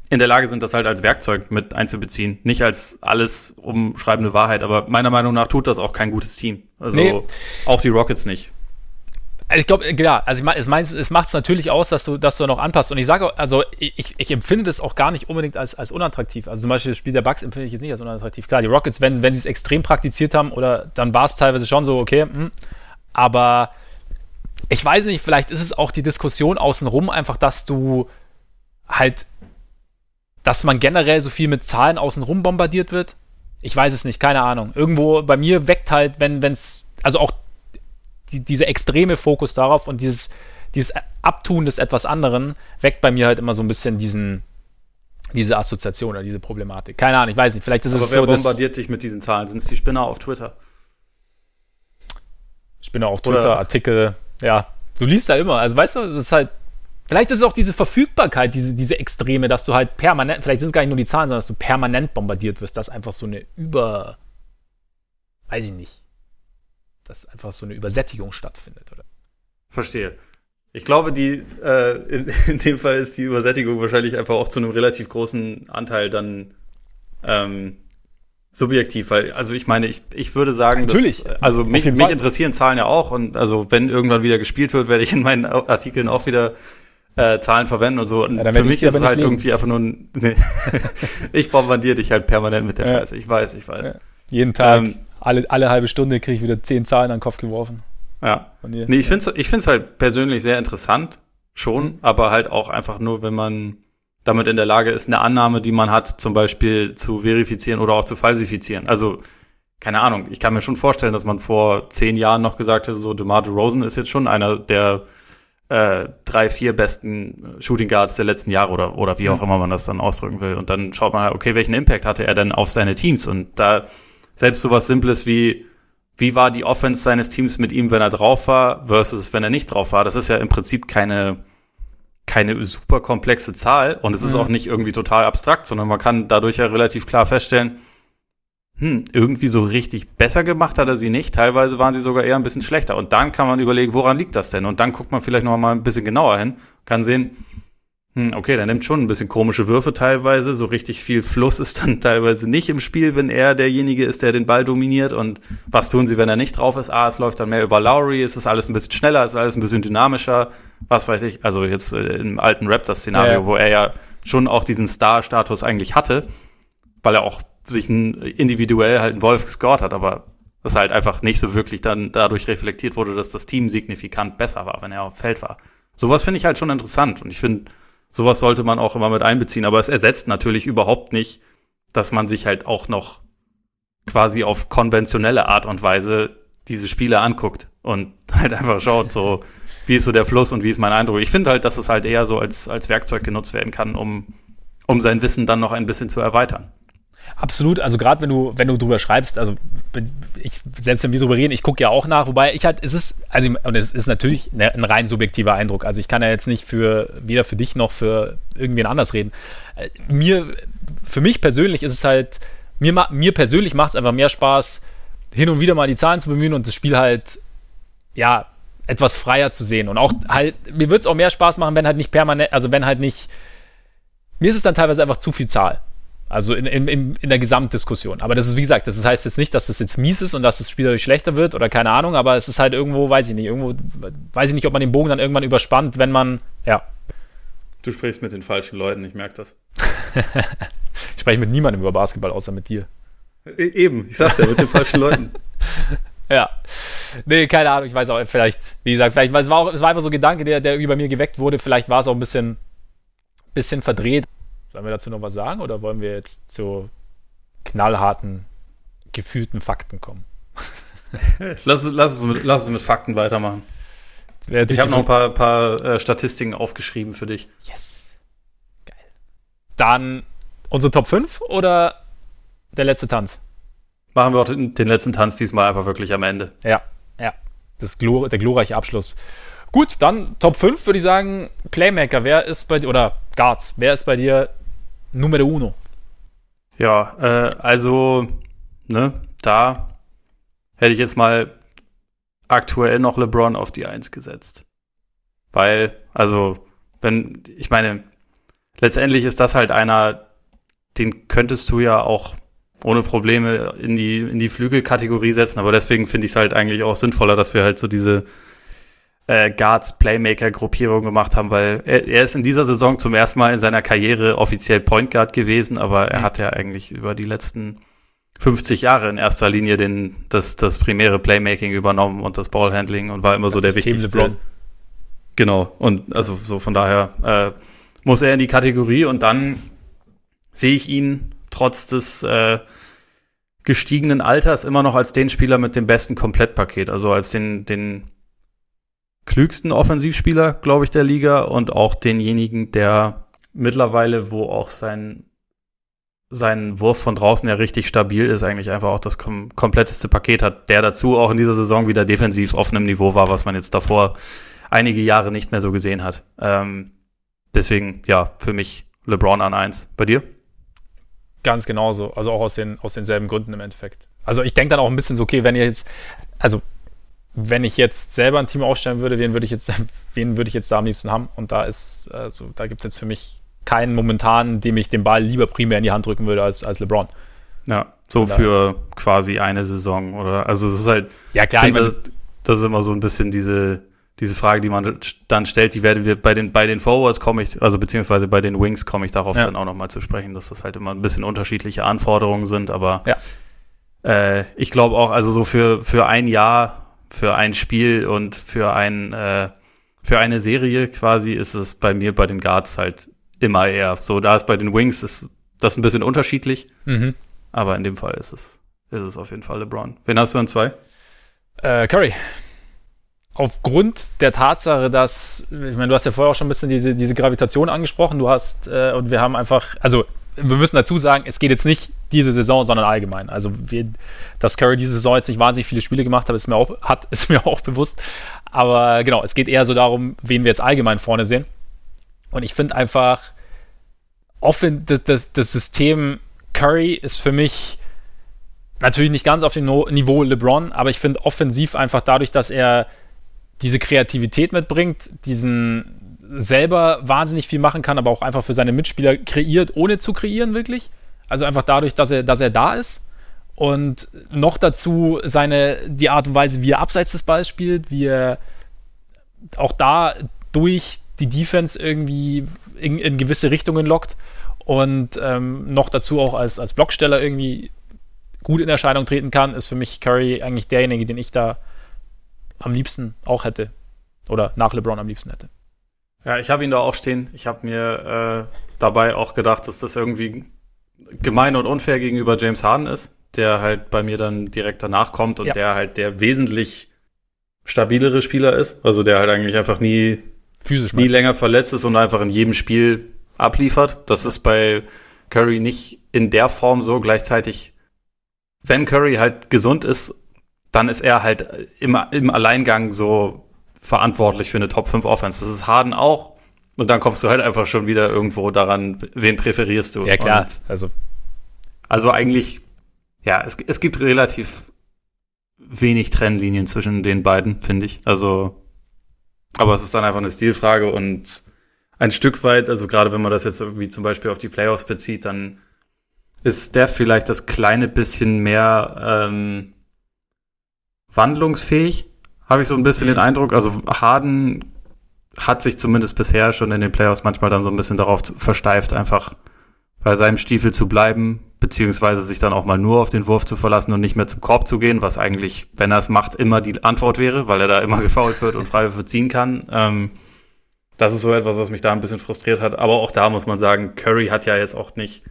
S2: in der Lage sind, das halt als Werkzeug mit einzubeziehen. Nicht als alles umschreibende Wahrheit, aber meiner Meinung nach tut das auch kein gutes Team. Also nee. auch die Rockets nicht.
S1: Also ich glaube, klar, also ich mein, es, macht es natürlich aus, dass du, dass du noch anpasst. Und ich sage, also ich, ich empfinde das auch gar nicht unbedingt als, als unattraktiv. Also zum Beispiel das Spiel der Bucks empfinde ich jetzt nicht als unattraktiv. Klar, die Rockets, wenn, wenn sie es extrem praktiziert haben, oder dann war es teilweise schon so, okay, mh, hm, aber ich weiß nicht, vielleicht ist es auch die Diskussion außenrum einfach, dass du halt, dass man generell so viel mit Zahlen außenrum bombardiert wird. Ich weiß es nicht, keine Ahnung. Irgendwo bei mir weckt halt, wenn es, also auch die, dieser extreme Fokus darauf und dieses, dieses Abtun des etwas anderen weckt bei mir halt immer so ein bisschen diesen, diese Assoziation oder diese Problematik. Keine Ahnung, ich weiß nicht. Vielleicht ist
S2: Aber
S1: es
S2: wer
S1: so, dass
S2: bombardiert dich mit diesen Zahlen? Sind es die Spinner auf Twitter?
S1: ich bin auf Twitter,
S2: Oder-
S1: Artikel, ja, du liest da immer. Also weißt du, das ist halt, vielleicht ist es auch diese Verfügbarkeit, diese, diese Extreme, dass du halt permanent, vielleicht sind es gar nicht nur die Zahlen, sondern dass du permanent bombardiert wirst, dass einfach so eine Über, weiß ich nicht, dass einfach so eine Übersättigung stattfindet, oder?
S2: Verstehe. Ich glaube, die, äh, in, in dem Fall ist die Übersättigung wahrscheinlich einfach auch zu einem relativ großen Anteil dann ähm, subjektiv, weil, also ich meine, ich, ich würde sagen,
S1: Natürlich.
S2: Dass, also mich, mich interessieren Zahlen ja auch und also wenn irgendwann wieder gespielt wird, werde ich in meinen Artikeln auch wieder äh, Zahlen verwenden und so. Und
S1: Ja,
S2: für mich ist es halt
S1: lesen.
S2: irgendwie einfach nur ein, nee. ich bombardiere dich halt permanent mit der
S1: Ja.
S2: Scheiße. Ich weiß, ich weiß.
S1: Ja. Jeden Tag,
S2: Ähm,
S1: alle, alle halbe Stunde kriege ich wieder zehn Zahlen an den Kopf geworfen.
S2: Ja. Nee, ich finde es ich find's halt persönlich sehr interessant, schon, aber halt auch einfach nur, wenn man damit in der Lage ist, eine Annahme, die man hat, zum Beispiel zu verifizieren oder auch zu falsifizieren. Also, keine Ahnung, ich kann mir schon vorstellen, dass man vor zehn Jahren noch gesagt hätte, so DeMar DeRozan ist jetzt schon einer der äh, drei, vier besten Shooting Guards der letzten Jahre oder, oder wie auch immer man das dann ausdrücken will. Und dann schaut man halt, okay, welchen Impact hatte er denn auf seine Teams? Und da selbst sowas Simples wie, wie war die Offense seines Teams mit ihm, wenn er drauf war, versus wenn er nicht drauf war. Das ist ja im Prinzip keine, keine super komplexe Zahl und es ist
S1: Mhm.
S2: auch nicht irgendwie total abstrakt, sondern man kann dadurch ja relativ klar feststellen, hm, irgendwie so richtig besser gemacht hat er sie nicht. Teilweise waren sie sogar eher ein bisschen schlechter. Und dann kann man überlegen, woran liegt das denn? Und dann guckt man vielleicht noch mal ein bisschen genauer hin, kann sehen, hm, okay, der nimmt schon ein bisschen komische Würfe teilweise. So richtig viel Fluss ist dann teilweise nicht im Spiel, wenn er derjenige ist, der den Ball dominiert. Und was tun sie, wenn er nicht drauf ist? Ah, es läuft dann mehr über Lowry, es ist alles ein bisschen schneller, es ist alles ein bisschen dynamischer. Was weiß ich, also jetzt äh, im alten Raptor-Szenario,
S1: Ja, ja.
S2: wo er ja schon auch diesen Star-Status eigentlich hatte, weil er auch sich ein, individuell halt einen Wolf gescored hat, aber das halt einfach nicht so wirklich dann dadurch reflektiert wurde, dass das Team signifikant besser war, wenn er auf dem Feld war. Sowas finde ich halt schon interessant und ich finde, sowas sollte man auch immer mit einbeziehen, aber es ersetzt natürlich überhaupt nicht, dass man sich halt auch noch quasi auf konventionelle Art und Weise diese Spiele anguckt und halt einfach schaut, so wie ist so der Fluss und wie ist mein Eindruck. Ich finde halt, dass es halt eher so als, als Werkzeug genutzt werden kann, um, um sein Wissen dann noch ein bisschen zu erweitern.
S1: Absolut, also gerade wenn du, wenn du drüber schreibst, also ich, selbst wenn wir drüber reden, ich gucke ja auch nach, wobei ich halt, es ist, also und es ist natürlich ne- ein rein subjektiver Eindruck. Also ich kann ja jetzt nicht für weder für dich noch für irgendwen anders reden. Äh, Mir, für mich persönlich ist es halt, mir, mir persönlich macht es einfach mehr Spaß, hin und wieder mal die Zahlen zu bemühen und das Spiel halt, ja, etwas freier zu sehen. Und auch halt, mir wird es auch mehr Spaß machen, wenn halt nicht permanent, also wenn halt nicht, mir ist es dann teilweise einfach zu viel Zahl. Also in, in, in, der Gesamtdiskussion. Aber das ist, wie gesagt, das heißt jetzt nicht, dass das jetzt mies ist und dass das Spiel dadurch schlechter wird oder keine Ahnung, aber es ist halt irgendwo, weiß ich nicht, irgendwo, weiß ich nicht, ob man den Bogen dann irgendwann überspannt, wenn man, ja,
S2: Du sprichst mit den falschen Leuten, ich merke das.
S1: ich spreche mit niemandem über Basketball, außer mit dir.
S2: E eben, ich sag's ja, mit den falschen Leuten.
S1: Ja. Nee, keine Ahnung, ich weiß auch, vielleicht, wie gesagt, vielleicht, weil es war auch, es war einfach so ein Gedanke, der, der über mir geweckt wurde, vielleicht war es auch ein bisschen, bisschen verdreht. Sollen wir dazu noch was sagen oder wollen wir jetzt zu knallharten, gefühlten Fakten kommen?
S2: Lass, es- lass, es mit, lass es mit Fakten weitermachen. Ich habe noch ein paar, paar äh, Statistiken aufgeschrieben für dich.
S1: Yes. Geil. Dann unsere Top 5 oder der letzte Tanz?
S2: Machen wir auch den, den letzten Tanz diesmal einfach wirklich am Ende.
S1: Ja, ja. Das Glor der glorreiche Abschluss. Gut, dann Top 5 würde ich sagen, Playmaker, wer ist bei dir, oder Guards, wer ist bei dir Numero uno?
S2: Ja, äh, also, ne, da hätte ich jetzt mal aktuell noch LeBron auf die Eins gesetzt. Weil, also, wenn, ich meine, letztendlich ist das halt einer, den könntest du ja auch ohne Probleme in die, in die Flügelkategorie setzen, aber deswegen finde ich es halt eigentlich auch sinnvoller, dass wir halt so diese äh, Guards-Playmaker-Gruppierung gemacht haben, weil er, er ist in dieser Saison zum ersten Mal in seiner Karriere offiziell Point Guard gewesen, aber er
S1: Mhm.
S2: hat ja eigentlich über die letzten 50 Jahre in erster Linie den, das, das primäre Playmaking übernommen und das Ballhandling und war immer so
S1: Das
S2: der
S1: System
S2: wichtigste.
S1: LeBron.
S2: Genau, und also so von daher äh, muss er in die Kategorie und dann sehe ich ihn trotz des äh, gestiegenen Alters immer noch als den Spieler mit dem besten Komplettpaket, also als den, den klügsten Offensivspieler, glaube ich, der Liga und auch denjenigen, der mittlerweile, wo auch sein, sein Wurf von draußen ja richtig stabil ist, eigentlich einfach auch das kom kompletteste Paket hat, der dazu auch in dieser Saison wieder defensiv auf einem Niveau war, was man jetzt davor einige Jahre nicht mehr so gesehen hat. Ähm, deswegen, ja, für mich LeBron an eins. Bei dir?
S1: Ganz genauso. Also auch aus, den, aus denselben Gründen im Endeffekt. Also ich denke dann auch ein bisschen so, okay, wenn ihr jetzt, also wenn ich jetzt selber ein Team aufstellen würde, wen würde ich jetzt, wen würde ich jetzt da am liebsten haben? Und da ist, also da gibt es jetzt für mich keinen momentan, dem ich den Ball lieber primär in die Hand drücken würde als, als LeBron.
S2: Ja, so für quasi eine Saison, oder? Also es ist halt,
S1: ja klar,
S2: finde, das ist immer so ein bisschen diese, diese Frage, die man dann stellt, die werden wir bei den, bei den Forwards komme ich, also beziehungsweise bei den Wings komme ich darauf ja. dann auch nochmal zu sprechen, dass das halt immer ein bisschen unterschiedliche Anforderungen sind, aber
S1: ja.
S2: äh, ich glaube auch, also so für, für ein Jahr, für ein Spiel und für ein, äh, für eine Serie quasi ist es bei mir bei den Guards halt immer eher so. Da ist bei den Wings ist das ein bisschen unterschiedlich.
S1: Mhm.
S2: Aber in dem Fall ist es, ist es auf jeden Fall LeBron. Wen hast du an zwei?
S1: Äh, Curry. Aufgrund der Tatsache, dass, ich meine, du hast ja vorher auch schon ein bisschen diese, diese Gravitation angesprochen, du hast, äh, und wir haben einfach, also wir müssen dazu sagen, es geht jetzt nicht diese Saison, sondern allgemein. Also, wir, dass Curry diese Saison jetzt nicht wahnsinnig viele Spiele gemacht hat, ist mir auch, hat, ist mir auch bewusst. Aber genau, es geht eher so darum, wen wir jetzt allgemein vorne sehen. Und ich finde einfach, offen, das, das, das System Curry ist für mich natürlich nicht ganz auf dem Niveau LeBron, aber ich finde offensiv einfach dadurch, dass er diese Kreativität mitbringt, diesen selber wahnsinnig viel machen kann, aber auch einfach für seine Mitspieler kreiert, ohne zu kreieren wirklich. Also einfach dadurch, dass er, dass er da ist. Und noch dazu seine, die Art und Weise, wie er abseits des Balls spielt, wie er auch da durch die Defense irgendwie in, in gewisse Richtungen lockt und ähm, noch dazu auch als, als Blocksteller irgendwie gut in Erscheinung treten kann, ist für mich Curry eigentlich derjenige, den ich da am liebsten auch hätte. Oder nach LeBron am liebsten hätte.
S2: Ja, ich habe ihn da auch stehen. Ich habe mir äh, dabei auch gedacht, dass das irgendwie gemein und unfair gegenüber James Harden ist, der halt bei mir dann direkt danach kommt und ja. der halt der wesentlich stabilere Spieler ist. Also der halt eigentlich einfach nie
S1: physisch
S2: nie länger verletzt ist und einfach in jedem Spiel abliefert. Das ist bei Curry nicht in der Form so. Gleichzeitig, wenn Curry halt gesund ist, dann ist er halt im, im Alleingang so verantwortlich für eine Top 5 Offense. Das ist Harden auch. Und dann kommst du halt einfach schon wieder irgendwo daran, wen präferierst du.
S1: Ja, klar.
S2: Und also, also eigentlich, ja, es, es gibt relativ wenig Trennlinien zwischen den beiden, finde ich. Also aber es ist dann einfach eine Stilfrage und ein Stück weit, also gerade wenn man das jetzt irgendwie zum Beispiel auf die Playoffs bezieht, dann ist der vielleicht das kleine bisschen mehr ähm, wandlungsfähig, habe ich so ein bisschen den Eindruck. Also Harden hat sich zumindest bisher schon in den Playoffs manchmal dann so ein bisschen darauf versteift, einfach bei seinem Stiefel zu bleiben, beziehungsweise sich dann auch mal nur auf den Wurf zu verlassen und nicht mehr zum Korb zu gehen, was eigentlich, wenn er es macht, immer die Antwort wäre, weil er da immer gefault wird und Freiwürfe ziehen kann. Ähm, das ist so etwas, was mich da ein bisschen frustriert hat. Aber auch da muss man sagen, Curry hat ja jetzt auch nicht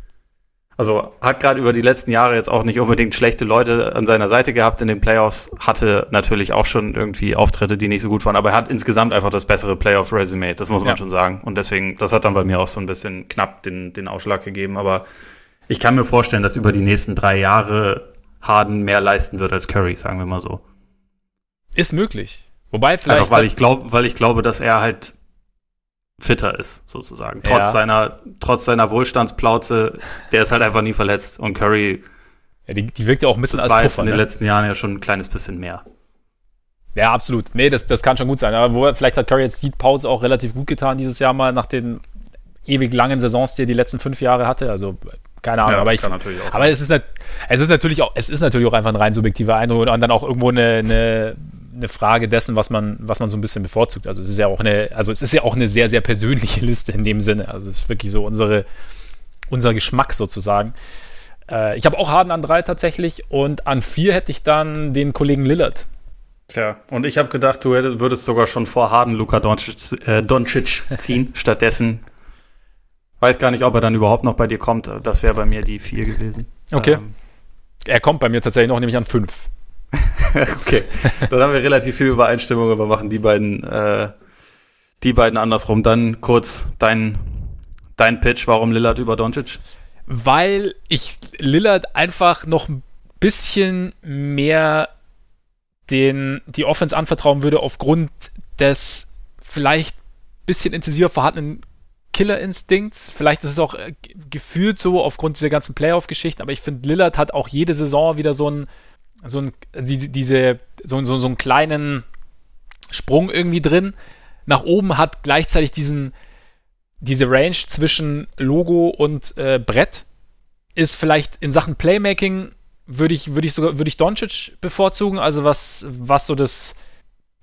S2: also hat gerade über die letzten Jahre jetzt auch nicht unbedingt schlechte Leute an seiner Seite gehabt in den Playoffs, hatte natürlich auch schon irgendwie Auftritte, die nicht so gut waren, aber er hat insgesamt einfach das bessere Playoff-Resümee, das muss man ja. schon sagen. Und deswegen, das hat dann bei mir auch so ein bisschen knapp den, den Ausschlag gegeben. Aber ich kann mir vorstellen, dass über die nächsten drei Jahre Harden mehr leisten wird als Curry, sagen wir mal so.
S1: Ist möglich. Wobei vielleicht.
S2: Einfach weil ich glaube, weil ich glaube, dass er halt fitter ist, sozusagen. Trotz ja. seiner, trotz seiner Wohlstandsplauze, der ist halt einfach nie verletzt. Und Curry.
S1: Ja, die, die wirkt ja auch ein bisschen
S2: das als war Puffer, in den ne? letzten Jahren ja schon ein kleines bisschen mehr.
S1: Ja, absolut. Nee, das, das kann schon gut sein. Aber wo, vielleicht hat Curry jetzt die Pause auch relativ gut getan dieses Jahr mal nach den ewig langen Saisons, die er die letzten fünf Jahre hatte. Also keine Ahnung. Ja, aber ich, aber es ist, es ist natürlich auch, es ist natürlich auch einfach ein rein subjektiver Eindruck und dann auch irgendwo eine, eine eine Frage dessen, was man, was man so ein bisschen bevorzugt. Also es ist ja auch eine, also es ist ja auch eine sehr, sehr persönliche Liste in dem Sinne. Also es ist wirklich so unsere, unser Geschmack sozusagen. Äh, ich habe auch Harden an drei tatsächlich und an vier hätte ich dann den Kollegen Lillard.
S2: Tja, und ich habe gedacht, du würdest sogar schon vor Harden Luka Doncic, äh, Doncic ziehen. Stattdessen weiß gar nicht, ob er dann überhaupt noch bei dir kommt. Das wäre bei mir die vier gewesen.
S1: Okay. Ähm, er kommt bei mir tatsächlich noch, nämlich an fünf.
S2: okay, dann haben wir relativ viel Übereinstimmung, aber machen die beiden, äh, die beiden andersrum. Dann kurz dein, dein Pitch, warum Lillard über Doncic?
S1: Weil ich Lillard einfach noch ein bisschen mehr den, die Offense anvertrauen würde aufgrund des vielleicht bisschen intensiver vorhandenen Killer-Instinkts. Vielleicht ist es auch äh, gefühlt so aufgrund dieser ganzen Playoff-Geschichten, aber ich finde, Lillard hat auch jede Saison wieder so ein, so ein, diese, so, so, so einen kleinen Sprung irgendwie drin. Nach oben hat gleichzeitig diesen, diese Range zwischen Logo und äh, Brett. Ist vielleicht in Sachen Playmaking würde ich, würde ich sogar, würde ich Doncic bevorzugen, also was, was so das,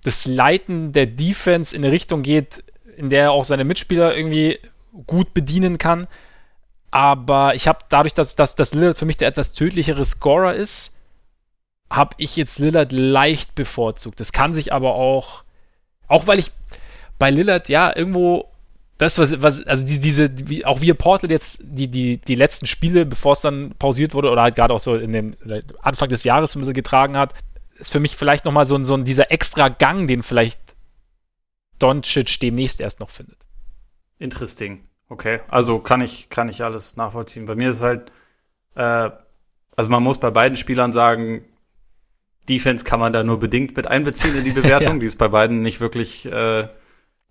S1: das Leiten der Defense in eine Richtung geht, in der er auch seine Mitspieler irgendwie gut bedienen kann. Aber ich habe dadurch, dass, dass, dass Lillard für mich der etwas tödlichere Scorer ist, habe ich jetzt Lillard leicht bevorzugt. Das kann sich aber auch, auch weil ich bei Lillard ja irgendwo das, was, was also diese, diese, auch wie Portal jetzt die, die, die letzten Spiele, bevor es dann pausiert wurde, oder halt gerade auch so in den Anfang des Jahres ein bisschen getragen hat, ist für mich vielleicht nochmal so, so dieser extra Gang, den vielleicht Doncic demnächst erst noch findet.
S2: Interesting. Okay. Also kann ich, kann ich alles nachvollziehen. Bei mir ist halt, äh, also man muss bei beiden Spielern sagen, Defense kann man da nur bedingt mit einbeziehen in die Bewertung. ja. Die ist bei beiden nicht wirklich, äh,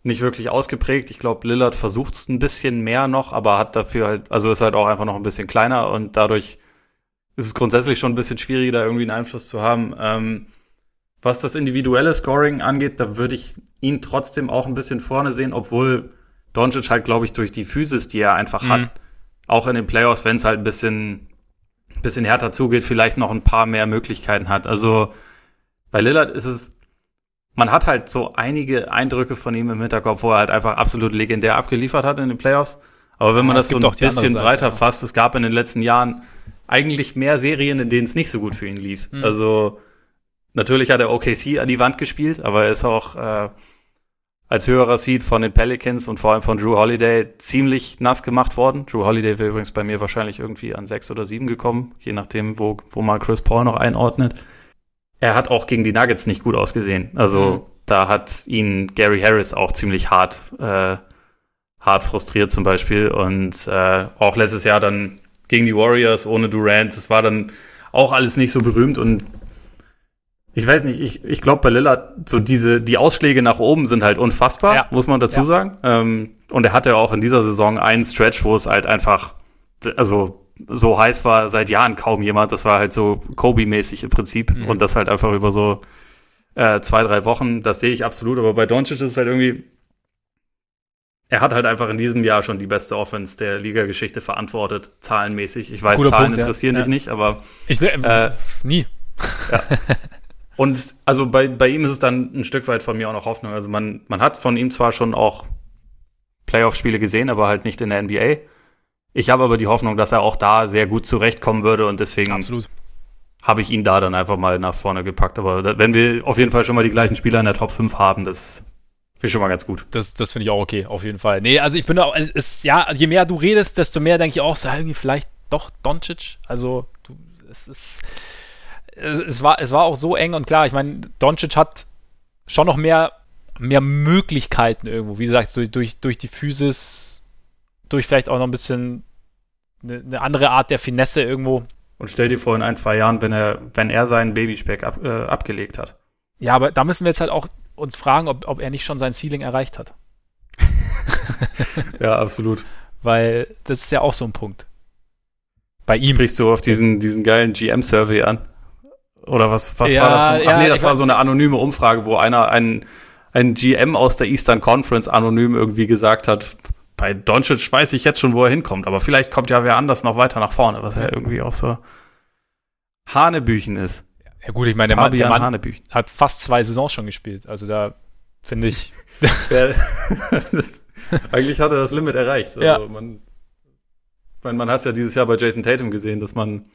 S2: nicht wirklich ausgeprägt. Ich glaube, Lillard versucht es ein bisschen mehr noch, aber hat dafür halt, also ist halt auch einfach noch ein bisschen kleiner und dadurch ist es grundsätzlich schon ein bisschen schwieriger, da irgendwie einen Einfluss zu haben. Ähm, was das individuelle Scoring angeht, da würde ich ihn trotzdem auch ein bisschen vorne sehen, obwohl Doncic halt, glaube ich, durch die Physis, die er einfach mhm. hat, auch in den Playoffs, wenn es halt ein bisschen, bisschen härter zugeht, vielleicht noch ein paar mehr Möglichkeiten hat. Also bei Lillard ist es, man hat halt so einige Eindrücke von ihm im Hinterkopf, wo er halt einfach absolut legendär abgeliefert hat in den Playoffs. Aber wenn man ja, das so ein bisschen breiter ja. fasst, es gab in den letzten Jahren eigentlich mehr Serien, in denen es nicht so gut für ihn lief. Mhm. Also Natürlich hat er OKC an die Wand gespielt, aber er ist auch äh, als höherer Seed von den Pelicans und vor allem von Drew Holiday ziemlich nass gemacht worden. Drew Holiday wäre übrigens bei mir wahrscheinlich irgendwie an sechs oder sieben gekommen, je nachdem, wo, wo man Chris Paul noch einordnet. Er hat auch gegen die Nuggets nicht gut ausgesehen. Also mhm. da hat ihn Gary Harris auch ziemlich hart, äh, hart frustriert zum Beispiel. Und äh, auch letztes Jahr dann gegen die Warriors ohne Durant, das war dann auch alles nicht so berühmt und ich weiß nicht, ich, ich glaube bei Lillard, so diese, die Ausschläge nach oben sind halt unfassbar, ja. muss man dazu ja. sagen. Ähm, und er hatte auch in dieser Saison einen Stretch, wo es halt einfach, also so heiß war seit Jahren kaum jemand. Das war halt so Kobe-mäßig im Prinzip. Mhm. Und das halt einfach über so äh, zwei, drei Wochen. Das sehe ich absolut. Aber bei Doncic ist es halt irgendwie, er hat halt einfach in diesem Jahr schon die beste Offense der Liga-Geschichte verantwortet, zahlenmäßig. Ich weiß, Guter Zahlen Punkt, interessieren ja. dich nicht, aber
S1: ich, äh, nie.
S2: Ja. Und also bei, bei ihm ist es dann ein Stück weit von mir auch noch Hoffnung. Also man, man hat von ihm zwar schon auch Playoff-Spiele gesehen, aber halt nicht in der NBA. Ich habe aber die Hoffnung, dass er auch da sehr gut zurechtkommen würde und deswegen habe ich ihn da dann einfach mal nach vorne gepackt. Aber wenn wir auf jeden Fall schon mal die gleichen Spieler in der Top 5 haben, das finde ich schon mal ganz gut.
S1: Das, das finde ich auch okay, auf jeden Fall. Nee, also ich bin auch, es ist, ja, je mehr du redest, desto mehr denke ich auch so, irgendwie vielleicht doch Doncic. Also, du, es ist es war, es war auch so eng und klar, ich meine, Doncic hat schon noch mehr, mehr Möglichkeiten irgendwo, wie du sagst, durch, durch, durch die Physis, durch vielleicht auch noch ein bisschen eine, eine, andere Art der Finesse irgendwo.
S2: Und stell dir vor, in ein, zwei Jahren, wenn er, wenn er seinen Babyspeck ab, äh, abgelegt hat.
S1: Ja, aber da müssen wir jetzt halt auch uns fragen, ob, ob er nicht schon sein Ceiling erreicht hat.
S2: ja, absolut.
S1: Weil das ist ja auch so ein Punkt. Bei ihm.
S2: Sprichst du auf diesen, diesen geilen GM-Survey an? Oder was, was ja, war das? Noch? Ach ja, nee, das war so eine anonyme Umfrage, wo einer, ein, ein GM aus der Eastern Conference anonym irgendwie gesagt hat, bei Doncic weiß ich jetzt schon, wo er hinkommt, aber vielleicht kommt ja wer anders noch weiter nach vorne, was ja irgendwie auch so Hanebüchen ist.
S1: Ja gut, ich meine, der Mann, der Mann hat fast zwei Saisons schon gespielt, also da finde ich.
S2: das, eigentlich hat er das Limit erreicht. Also
S1: ja.
S2: man, man, man hat es ja dieses Jahr bei Jason Tatum gesehen, dass man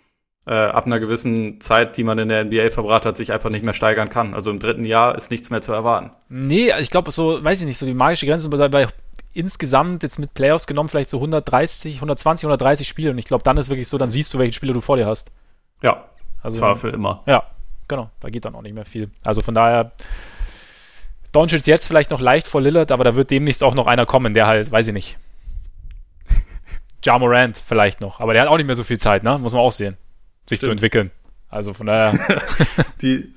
S2: äh, ab einer gewissen Zeit, die man in der NBA verbracht hat, sich einfach nicht mehr steigern kann. Also im dritten Jahr ist nichts mehr zu erwarten.
S1: Nee, ich glaube, so, weiß ich nicht, so die magische Grenze bei, bei insgesamt jetzt mit Playoffs genommen vielleicht so 130, 120, 130 Spiele und ich glaube, dann ist wirklich so, dann siehst du, welchen Spieler du vor dir hast.
S2: Ja, also, zwar für immer.
S1: Ja, genau, da geht dann auch nicht mehr viel. Also von daher, Doncic jetzt vielleicht noch leicht vor Lillard, aber da wird demnächst auch noch einer kommen, der halt, weiß ich nicht, Ja Morant vielleicht noch, aber der hat auch nicht mehr so viel Zeit, ne? Muss man auch sehen, sich Stimmt. zu entwickeln. Also von daher.
S2: die,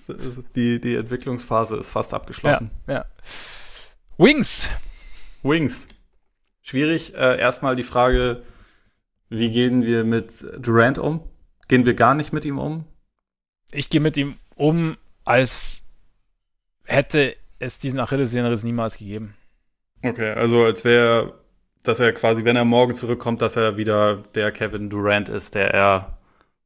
S2: die, die Entwicklungsphase ist fast abgeschlossen.
S1: Ja, ja. Wings.
S2: Wings. Schwierig. Äh, erstmal die Frage, wie gehen wir mit Durant um? Gehen wir gar nicht mit ihm um?
S1: Ich gehe mit ihm um, als hätte es diesen Achillessehnenriss niemals gegeben.
S2: Okay, also als wäre, dass er quasi, wenn er morgen zurückkommt, dass er wieder der Kevin Durant ist, der er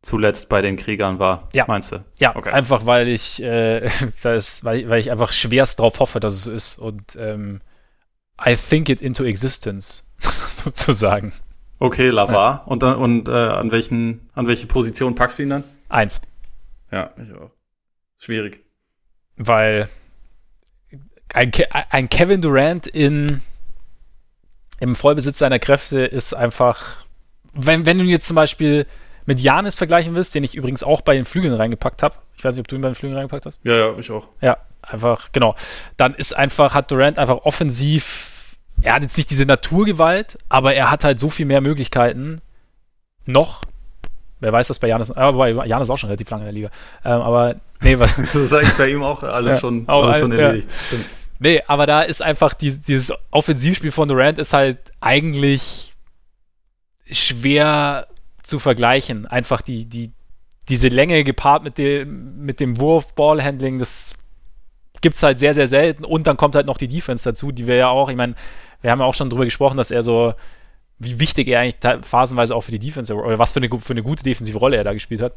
S2: zuletzt bei den Kriegern war,
S1: ja.
S2: meinst du?
S1: Ja, okay. einfach weil ich, äh, das, weil, weil ich einfach schwerst darauf hoffe, dass es so ist und ähm, I think it into existence, sozusagen.
S2: Okay, Lavar. Ja. Und, dann, und äh, an, welchen, an welche Position packst du ihn dann?
S1: Eins.
S2: Ja, ich auch. Schwierig.
S1: Weil ein, Ke ein Kevin Durant in, im Vollbesitz seiner Kräfte ist einfach, wenn, wenn du jetzt zum Beispiel mit Janis vergleichen willst, den ich übrigens auch bei den Flügeln reingepackt habe. Ich weiß nicht, ob du ihn bei den Flügeln reingepackt hast.
S2: Ja, ja, ich auch.
S1: Ja, einfach, genau. Dann ist einfach, hat Durant einfach offensiv, er hat jetzt nicht diese Naturgewalt, aber er hat halt so viel mehr Möglichkeiten noch. Wer weiß das bei Janis, aber bei Janis auch schon relativ lange in der Liga. Ähm, aber, nee, was.
S2: das ist eigentlich bei ihm auch alles ja, schon, auch alles schon erledigt. Ja.
S1: Nee, aber da ist einfach die, dieses Offensivspiel von Durant ist halt eigentlich schwer zu vergleichen. Einfach die, die, diese Länge gepaart mit dem, mit dem Wurf, Ballhandling, das gibt es halt sehr, sehr selten. Und dann kommt halt noch die Defense dazu, die wir ja auch, ich meine, wir haben ja auch schon drüber gesprochen, dass er so, wie wichtig er eigentlich phasenweise auch für die Defense, oder was für eine, für eine gute defensive Rolle er da gespielt hat.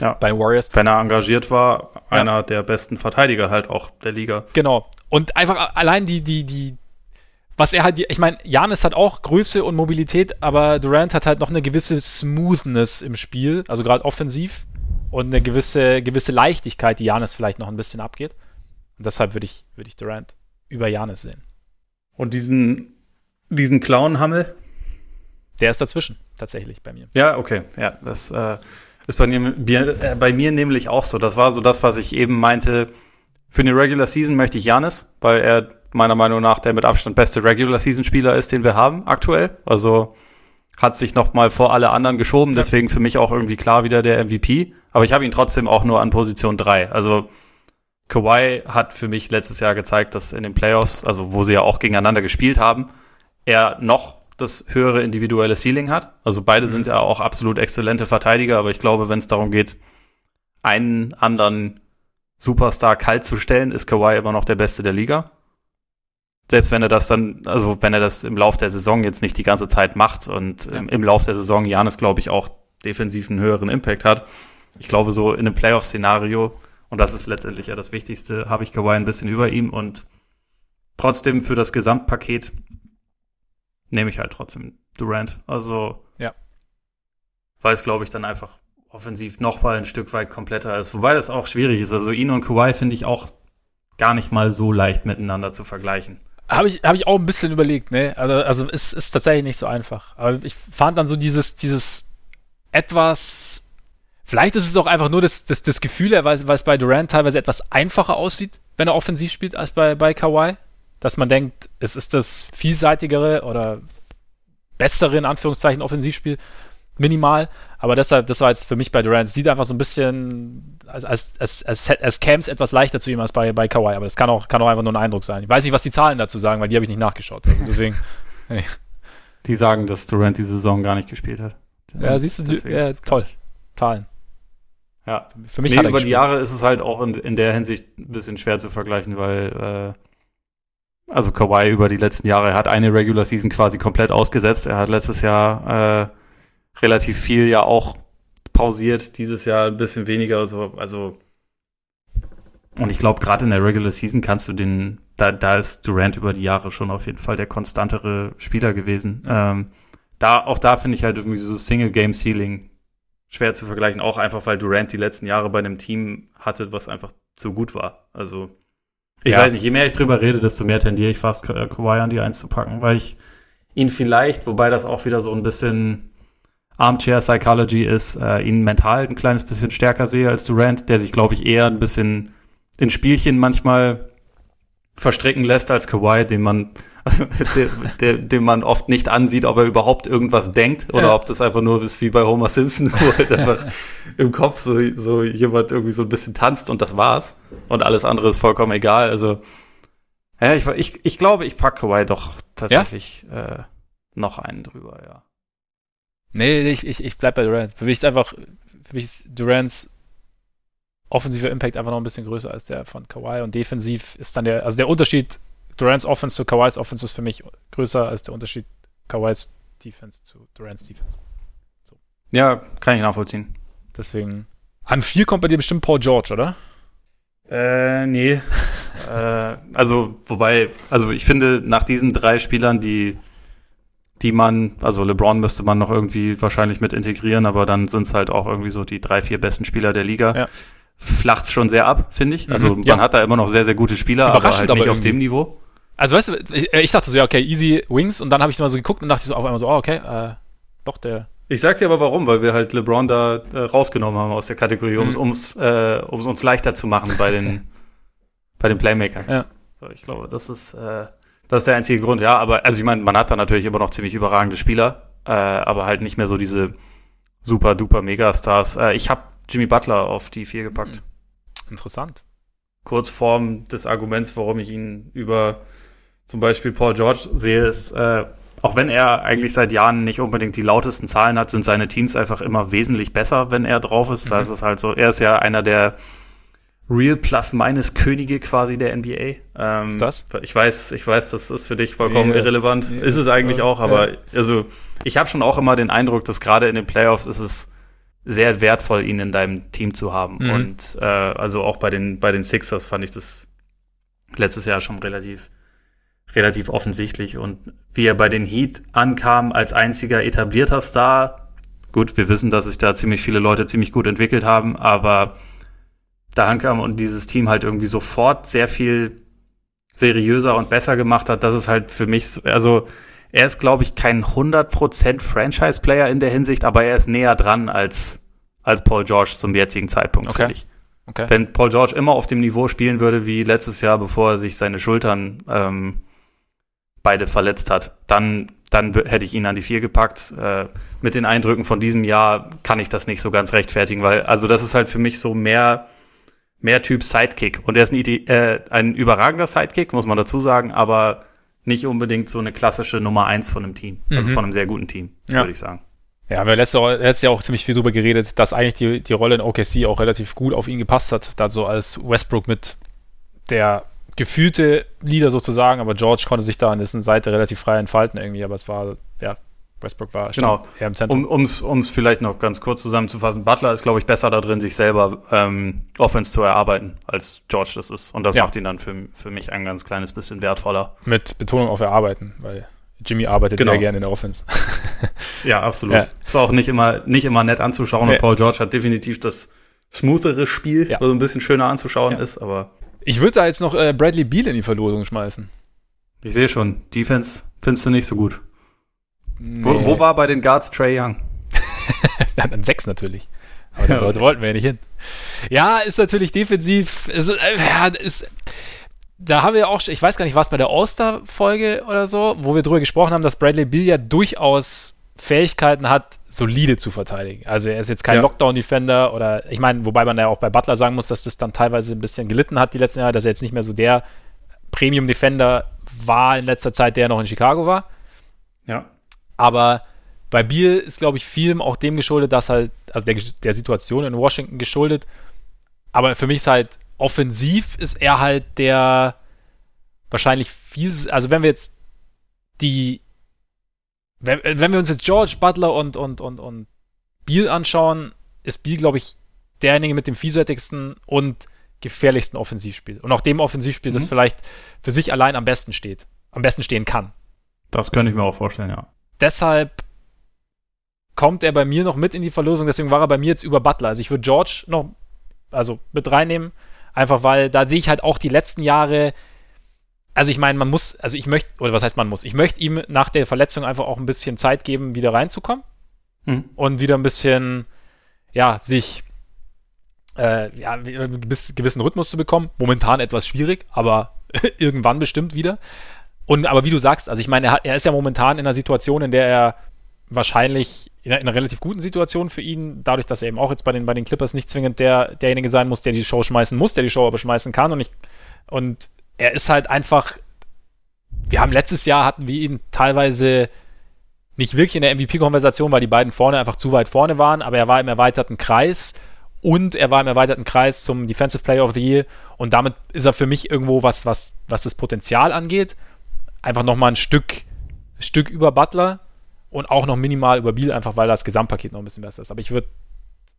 S2: Ja. Bei Warriors. Wenn er engagiert war, einer ja. der besten Verteidiger halt auch der Liga.
S1: Genau. Und einfach allein die, die, die, was er halt, ich meine, Janis hat auch Größe und Mobilität, aber Durant hat halt noch eine gewisse Smoothness im Spiel, also gerade offensiv und eine gewisse, gewisse Leichtigkeit, die Janis vielleicht noch ein bisschen abgeht. Und deshalb würde ich, würd ich Durant über Janis sehen.
S2: Und diesen, diesen Clown-Hammel?
S1: Der ist dazwischen, tatsächlich bei mir.
S2: Ja, okay. Ja, das äh, ist bei mir, äh, bei mir nämlich auch so. Das war so das, was ich eben meinte. Für eine Regular Season möchte ich Janis, weil er meiner Meinung nach der mit Abstand beste Regular Season Spieler ist, den wir haben aktuell. Also hat sich noch mal vor alle anderen geschoben, deswegen für mich auch irgendwie klar wieder der MVP, aber ich habe ihn trotzdem auch nur an Position 3. Also Kawhi hat für mich letztes Jahr gezeigt, dass in den Playoffs, also wo sie ja auch gegeneinander gespielt haben, er noch das höhere individuelle Ceiling hat. Also beide mhm. sind ja auch absolut exzellente Verteidiger, aber ich glaube, wenn es darum geht, einen anderen Superstar kalt zu stellen, ist Kawhi immer noch der Beste der Liga selbst wenn er das dann, also wenn er das im Lauf der Saison jetzt nicht die ganze Zeit macht und ja. im, im Lauf der Saison Janis, glaube ich, auch defensiv einen höheren Impact hat. Ich glaube, so in einem Playoff-Szenario, und das ist letztendlich ja das Wichtigste, habe ich Kawhi ein bisschen über ihm und trotzdem für das Gesamtpaket nehme ich halt trotzdem Durant. Also,
S1: ja.
S2: weil es, glaube ich, dann einfach offensiv noch mal ein Stück weit kompletter ist. Wobei das auch schwierig ist. Also ihn und Kawhi finde ich auch gar nicht mal so leicht miteinander zu vergleichen.
S1: Habe ich, hab ich auch ein bisschen überlegt, ne? Also, also es ist tatsächlich nicht so einfach. Aber ich fand dann so dieses, dieses etwas. Vielleicht ist es auch einfach nur das, das, das Gefühl, weil, weil es bei Durant teilweise etwas einfacher aussieht, wenn er offensiv spielt, als bei, bei Kawhi. Dass man denkt, es ist das vielseitigere oder bessere, in Anführungszeichen, Offensivspiel minimal. Aber deshalb, das war jetzt für mich bei Durant. Es sieht einfach so ein bisschen, als, als, als, als, als käme es etwas leichter zu ihm als bei, bei Kawhi. Aber das kann auch, kann auch einfach nur ein Eindruck sein. Ich weiß nicht, was die Zahlen dazu sagen, weil die habe ich nicht nachgeschaut. Also deswegen.
S2: hey. Die sagen, dass Durant die Saison gar nicht gespielt hat.
S1: Ja, siehst du, ja, toll. Zahlen.
S2: Ja, für mich nee, hat er über gespielt. die Jahre ist es halt auch in, in der Hinsicht ein bisschen schwer zu vergleichen, weil äh, also Kawhi über die letzten Jahre hat eine Regular Season quasi komplett ausgesetzt. Er hat letztes Jahr äh, relativ viel ja auch pausiert, dieses Jahr ein bisschen weniger. So, also und ich glaube, gerade in der Regular Season kannst du den, da, da ist Durant über die Jahre schon auf jeden Fall der konstantere Spieler gewesen. Ähm, da, auch da finde ich halt irgendwie so Single-Game-Ceiling schwer zu vergleichen, auch einfach, weil Durant die letzten Jahre bei einem Team hatte, was einfach zu gut war. Also, ich ja. weiß nicht, je mehr ich drüber rede, desto mehr tendiere ich fast, äh, Kawhi an die Eins zu packen, weil ich ihn vielleicht, wobei das auch wieder so ein bisschen Armchair Psychology ist, äh, ihn mental ein kleines bisschen stärker sehe als Durant, der sich, glaube ich, eher ein bisschen in Spielchen manchmal verstricken lässt als Kawhi, den man, der, der, den man oft nicht ansieht, ob er überhaupt irgendwas denkt oder ja. ob das einfach nur ist wie bei Homer Simpson, wo halt einfach im Kopf so, so jemand irgendwie so ein bisschen tanzt und das war's. Und alles andere ist vollkommen egal. Also, ja, ich, ich, ich glaube, ich packe Kawhi doch tatsächlich ja? äh, noch einen drüber, ja.
S1: Nee, ich, ich, ich bleib bei Durant. Für mich ist einfach, für mich ist Durants offensiver Impact einfach noch ein bisschen größer als der von Kawhi und defensiv ist dann der, also der Unterschied Durants Offense zu Kawhis Offense ist für mich größer als der Unterschied Kawhis Defense zu Durants Defense.
S2: So. Ja, kann ich nachvollziehen.
S1: Deswegen. An vier kommt bei dir bestimmt Paul George, oder?
S2: Äh, nee. äh, also, wobei, also ich finde, nach diesen drei Spielern, die, die man, also LeBron müsste man noch irgendwie wahrscheinlich mit integrieren, aber dann sind es halt auch irgendwie so die drei, vier besten Spieler der Liga. Ja flacht es schon sehr ab, finde ich. Also mhm, man ja. hat da immer noch sehr, sehr gute Spieler, aber halt nicht aber auf dem Niveau.
S1: Also weißt du, ich, ich, dachte so, ja, okay, easy Wings und dann habe ich mal so geguckt und dachte so auf einmal so, oh, okay, äh, doch der.
S2: Ich sag dir aber warum, weil wir halt LeBron da äh, rausgenommen haben aus der Kategorie, um mhm. es äh, uns leichter zu machen bei den, bei den Playmakern. Ja. So, ich glaube, das ist, äh, das ist der einzige Grund, ja. Aber also ich meine, man hat da natürlich immer noch ziemlich überragende Spieler, äh, aber halt nicht mehr so diese super duper Megastars. Äh, ich habe Jimmy Butler auf die vier gepackt. Hm.
S1: Interessant.
S2: Kurzform des Arguments, warum ich ihn über zum Beispiel Paul George sehe, ist, äh, auch wenn er eigentlich seit Jahren nicht unbedingt die lautesten Zahlen hat, sind seine Teams einfach immer wesentlich besser, wenn er drauf ist. Mhm. Das ist halt so, er ist ja einer der Real Plus Minus Könige quasi der NBA.
S1: Ähm, ist das?
S2: Ich weiß, ich weiß, das ist für dich vollkommen nee, irrelevant. Nee, ist es eigentlich auch, aber ja. also ich habe schon auch immer den Eindruck, dass gerade in den Playoffs ist es sehr wertvoll, ihn in deinem Team zu haben. Mhm. Und äh, also auch bei den, bei den Sixers fand ich das letztes Jahr schon relativ, relativ offensichtlich. Und wie er bei den Heat ankam als einziger etablierter Star, gut, wir wissen, dass sich da ziemlich viele Leute ziemlich gut entwickelt haben, aber da ankam und dieses Team halt irgendwie sofort sehr viel seriöser und besser gemacht hat, das ist halt für mich, also er ist, glaube ich, kein 100% Franchise-Player in der Hinsicht, aber er ist näher dran als, als Paul George zum jetzigen Zeitpunkt,
S1: okay. finde ich.
S2: Okay. Wenn Paul George immer auf dem Niveau spielen würde wie letztes Jahr, bevor er sich seine Schultern ähm, beide verletzt hat, dann, dann hätte ich ihn an die vier gepackt. Äh, mit den Eindrücken von diesem Jahr kann ich das nicht so ganz rechtfertigen, weil also das ist halt für mich so mehr mehr Typ Sidekick und er ist ein, äh, ein überragender Sidekick, muss man dazu sagen, aber nicht unbedingt so eine klassische Nummer eins von einem Team. Also mhm. Also von einem sehr guten Team, ja. würde ich sagen.
S1: Ja, wir haben letztes Jahr auch ziemlich viel darüber geredet, dass eigentlich die, die Rolle in OKC auch relativ gut auf ihn gepasst hat. Da so als Westbrook mit der gefühlte Leader sozusagen, aber George konnte sich da an dessen Seite relativ frei entfalten irgendwie, aber es war, ja, Westbrook war
S2: genau. eher im Zentrum. Um es vielleicht noch ganz kurz zusammenzufassen, Butler ist, glaube ich, besser da drin, sich selber ähm, Offense zu erarbeiten, als George das ist. Und das ja. macht ihn dann für, für mich ein ganz kleines bisschen wertvoller.
S1: Mit Betonung auf erarbeiten, weil Jimmy arbeitet genau. sehr gerne in der Offense.
S2: ja, absolut. Ja. Ist auch nicht immer, nicht immer nett anzuschauen. Nee. Und Paul George hat definitiv das smoothere Spiel, ja. wo so ein bisschen schöner anzuschauen ja. ist, aber.
S1: Ich würde da jetzt noch äh, Bradley Beal in die Verlosung schmeißen.
S2: Ich sehe schon, Defense findest du nicht so gut. Nee. Wo, wo, war bei den Guards Trey Young?
S1: Dann sechs natürlich. Aber da okay. wollten wir ja nicht hin. Ja, ist natürlich defensiv. Ist, äh, ja, ist, da haben wir auch, ich weiß gar nicht, was bei der All-Star-Folge oder so, wo wir drüber gesprochen haben, dass Bradley Bill ja durchaus Fähigkeiten hat, solide zu verteidigen. Also er ist jetzt kein ja. Lockdown-Defender oder ich meine, wobei man ja auch bei Butler sagen muss, dass das dann teilweise ein bisschen gelitten hat die letzten Jahre, dass er jetzt nicht mehr so der Premium-Defender war in letzter Zeit, der noch in Chicago war.
S2: Ja.
S1: Aber bei Biel ist, glaube ich, viel auch dem geschuldet, dass halt, also der, der Situation in Washington geschuldet. Aber für mich ist halt offensiv ist er halt der wahrscheinlich viel, also wenn wir jetzt die, wenn, wenn wir uns jetzt George Butler und, und, und, und Biel anschauen, ist Biel, glaube ich, derjenige mit dem vielseitigsten und gefährlichsten Offensivspiel. Und auch dem Offensivspiel, mhm. das vielleicht für sich allein am besten steht, am besten stehen kann.
S2: Das könnte ich mir auch vorstellen, ja
S1: deshalb kommt er bei mir noch mit in die Verlosung, deswegen war er bei mir jetzt über Butler. Also ich würde George noch also mit reinnehmen, einfach weil da sehe ich halt auch die letzten Jahre also ich meine, man muss, also ich möchte, oder was heißt man muss, ich möchte ihm nach der Verletzung einfach auch ein bisschen Zeit geben, wieder reinzukommen mhm. und wieder ein bisschen, ja, sich, äh, ja, einen gewissen Rhythmus zu bekommen. Momentan etwas schwierig, aber irgendwann bestimmt wieder. Und aber wie du sagst, also ich meine, er, hat, er ist ja momentan in einer Situation, in der er wahrscheinlich in einer, in einer, relativ guten Situation für ihn, dadurch, dass er eben auch jetzt bei den, bei den Clippers nicht zwingend der, derjenige sein muss, der die Show schmeißen muss, der die Show aber schmeißen kann. Und, ich, und er ist halt einfach, wir haben letztes Jahr hatten wir ihn teilweise nicht wirklich in der MVP-Konversation, weil die beiden vorne einfach zu weit vorne waren, aber er war im erweiterten Kreis und er war im erweiterten Kreis zum Defensive Player of the Year und damit ist er für mich irgendwo was, was, was das Potenzial angeht, einfach nochmal ein Stück, Stück über Butler und auch noch minimal über Biel, einfach weil das Gesamtpaket noch ein bisschen besser ist. Aber ich würde.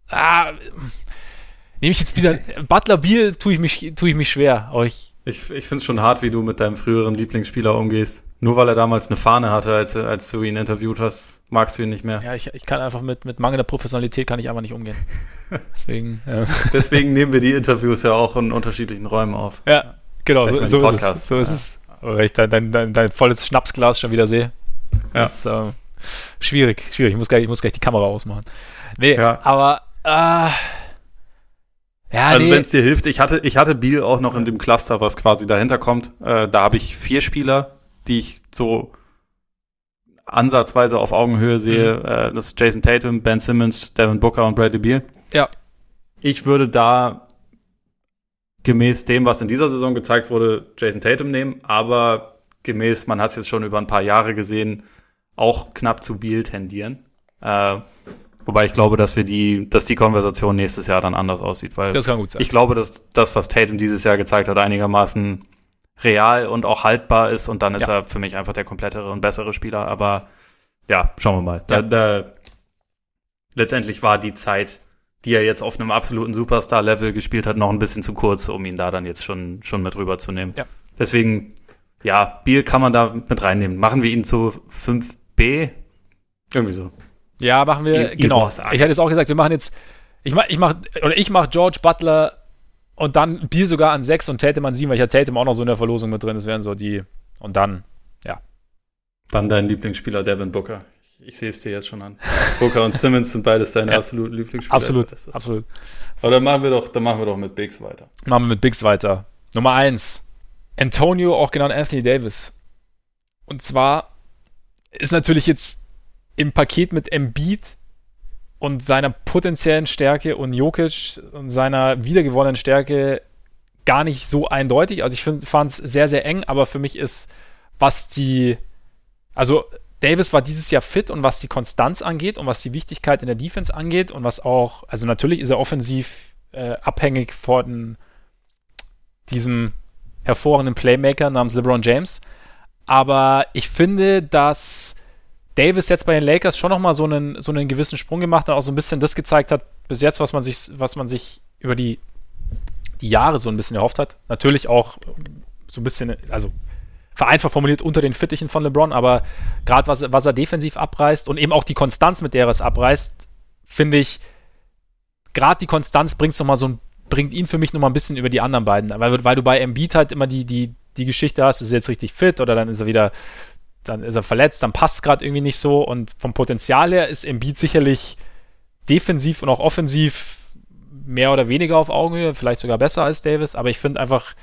S1: Ah, nehme ich jetzt wieder. Butler Biel tue ich mich, tue ich mich schwer. Euch.
S2: Ich, ich finde es schon hart, wie du mit deinem früheren Lieblingsspieler umgehst. Nur weil er damals eine Fahne hatte, als, als du ihn interviewt hast, magst du ihn nicht mehr.
S1: Ja, ich, ich kann einfach mit, mit mangelnder Professionalität kann ich einfach nicht umgehen. Deswegen.
S2: Ja. Deswegen nehmen wir die Interviews ja auch in unterschiedlichen Räumen auf.
S1: Ja, genau, so, so ist es. So ist es. Oder ich dein, dein, dein, dein volles Schnapsglas schon wieder sehe. Ja. Das, äh, Schwierig, schwierig. Ich muss gleich, ich muss gleich die Kamera ausmachen. Nee, ja. aber äh,
S2: ja, also nee. wenn es dir hilft, ich hatte, ich hatte Biel auch noch in dem Cluster, was quasi dahinter kommt. Äh, da habe ich vier Spieler, die ich so ansatzweise auf Augenhöhe sehe. Mhm. Äh, das ist Jason Tatum, Ben Simmons, Devin Booker und Bradley Beal.
S1: Ja.
S2: Ich würde da gemäß dem, was in dieser Saison gezeigt wurde, Jason Tatum nehmen, aber gemäß, man hat es jetzt schon über ein paar Jahre gesehen, auch knapp zu Biel tendieren. Äh, wobei ich glaube, dass wir die, dass die Konversation nächstes Jahr dann anders aussieht, weil
S1: das kann gut sein.
S2: ich glaube, dass das, was Tatum dieses Jahr gezeigt hat, einigermaßen real und auch haltbar ist und dann ist ja. er für mich einfach der komplettere und bessere Spieler. Aber ja, schauen wir mal. Ja. Da, da, letztendlich war die Zeit, die er jetzt auf einem absoluten Superstar-Level gespielt hat, noch ein bisschen zu kurz, um ihn da dann jetzt schon, schon mit rüberzunehmen. Ja. Deswegen, ja, Biel kann man da mit reinnehmen. Machen wir ihn zu 5 B. Irgendwie so.
S1: Ja, machen wir, I genau. Ich hätte jetzt auch gesagt, wir machen jetzt, ich mach, ich mach, oder ich mach George Butler und dann Bier sogar an 6 und Tatum an 7, weil ich ja Tatum auch noch so in der Verlosung mit drin. Das wären so die, und dann, ja.
S2: Dann dein Lieblingsspieler Devin Booker. Ich, sehe es dir jetzt schon an. Booker und Simmons sind beides deine ja. absoluten Lieblingsspieler.
S1: Absolut, absolut.
S2: Aber dann machen wir doch, dann machen wir doch mit Bigs weiter.
S1: Machen wir mit Bigs weiter. Nummer 1. Antonio, auch genannt Anthony Davis. Und zwar ist natürlich jetzt im Paket mit Embiid und seiner potenziellen Stärke und Jokic und seiner wiedergewonnenen Stärke gar nicht so eindeutig. Also ich fand es sehr, sehr eng, aber für mich ist, was die, also Davis war dieses Jahr fit und was die Konstanz angeht und was die Wichtigkeit in der Defense angeht und was auch, also natürlich ist er offensiv äh, abhängig von diesem hervorragenden Playmaker namens LeBron James. Aber ich finde, dass Davis jetzt bei den Lakers schon nochmal so einen, so einen gewissen Sprung gemacht hat, auch so ein bisschen das gezeigt hat, bis jetzt, was man sich, was man sich über die, die Jahre so ein bisschen erhofft hat. Natürlich auch so ein bisschen, also vereinfacht formuliert unter den Fittichen von LeBron, aber gerade was, was er defensiv abreißt und eben auch die Konstanz, mit der er es abreißt, finde ich, gerade die Konstanz bringt noch mal so bringt ihn für mich nochmal ein bisschen über die anderen beiden. Weil, weil du bei Embiid halt immer die, die, die Geschichte hast, ist er jetzt richtig fit oder dann ist er wieder, dann ist er verletzt, dann passt es gerade irgendwie nicht so. Und vom Potenzial her ist Embiid sicherlich defensiv und auch offensiv mehr oder weniger auf Augenhöhe, vielleicht sogar besser als Davis, aber ich finde einfach,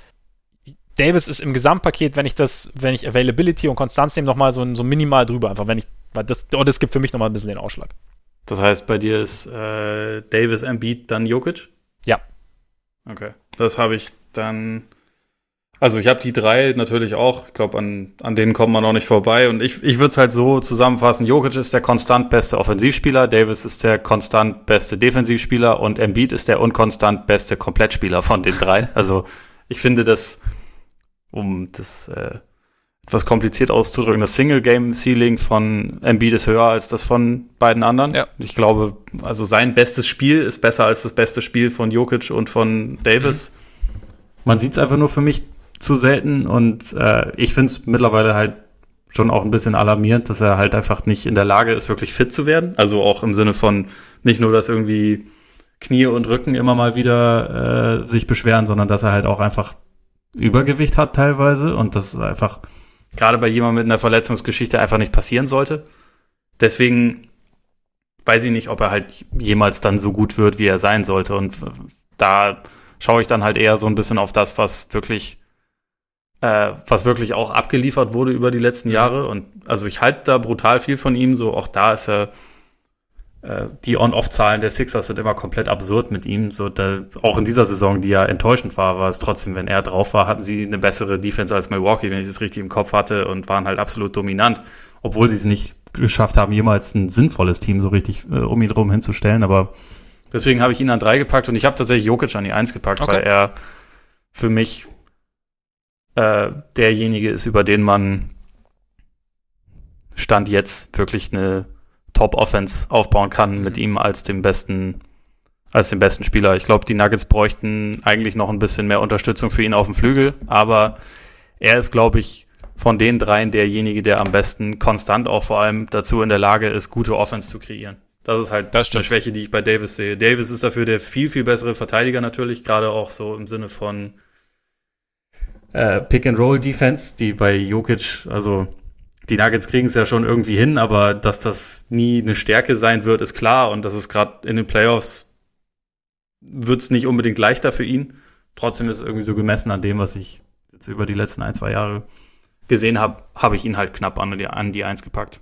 S1: Davis ist im Gesamtpaket, wenn ich das, wenn ich Availability und Konstanz nehme, nochmal so, so minimal drüber, einfach wenn ich, weil das, oh, das gibt für mich nochmal ein bisschen den Ausschlag.
S2: Das heißt, bei dir ist äh, Davis, Embiid, dann Jokic?
S1: Ja.
S2: Okay. Das habe ich dann also ich habe die drei natürlich auch. Ich glaube, an, an denen kommt man auch nicht vorbei. Und ich, ich würde es halt so zusammenfassen. Jokic ist der konstant beste Offensivspieler, Davis ist der konstant beste Defensivspieler und Embiid ist der unkonstant beste Komplettspieler von den drei. Also ich finde das, um das äh, etwas kompliziert auszudrücken, das Single-Game-Ceiling von Embiid ist höher als das von beiden anderen. Ja. Ich glaube, also sein bestes Spiel ist besser als das beste Spiel von Jokic und von Davis. Mhm. Man sieht es einfach nur für mich zu selten und äh, ich finde es mittlerweile halt schon auch ein bisschen alarmierend, dass er halt einfach nicht in der Lage ist, wirklich fit zu werden. Also auch im Sinne von nicht nur, dass irgendwie Knie und Rücken immer mal wieder äh, sich beschweren, sondern dass er halt auch einfach Übergewicht hat teilweise und das einfach gerade bei jemandem mit einer Verletzungsgeschichte einfach nicht passieren sollte. Deswegen weiß ich nicht, ob er halt jemals dann so gut wird, wie er sein sollte. Und da schaue ich dann halt eher so ein bisschen auf das, was wirklich äh, was wirklich auch abgeliefert wurde über die letzten Jahre. Und also ich halte da brutal viel von ihm. So auch da ist er die On-Off-Zahlen der Sixers sind immer komplett absurd mit ihm. So, da, auch in dieser Saison, die ja enttäuschend war, war es trotzdem, wenn er drauf war, hatten sie eine bessere Defense als Milwaukee, wenn ich es richtig im Kopf hatte, und waren halt absolut dominant, obwohl sie es nicht geschafft haben, jemals ein sinnvolles Team so richtig äh, um ihn drum hinzustellen. Aber deswegen habe ich ihn an drei gepackt und ich habe tatsächlich Jokic an die eins gepackt, okay. weil er für mich äh, derjenige ist, über den man Stand jetzt wirklich eine Top-Offense aufbauen kann mit mhm. ihm als dem besten, als dem besten Spieler. Ich glaube, die Nuggets bräuchten eigentlich noch ein bisschen mehr Unterstützung für ihn auf dem Flügel, aber er ist, glaube ich, von den dreien derjenige, der am besten konstant auch vor allem dazu in der Lage ist, gute Offense zu kreieren. Das ist halt das eine Schwäche, die ich bei Davis sehe. Davis ist dafür der viel, viel bessere Verteidiger natürlich, gerade auch so im Sinne von äh, Pick-and-Roll-Defense, die bei Jokic, also die Nuggets kriegen es ja schon irgendwie hin, aber dass das nie eine Stärke sein wird, ist klar. Und das ist gerade in den Playoffs wird es nicht unbedingt leichter für ihn. Trotzdem ist es irgendwie so gemessen an dem, was ich jetzt über die letzten ein, zwei Jahre gesehen habe, habe ich ihn halt knapp an die, an die Eins gepackt.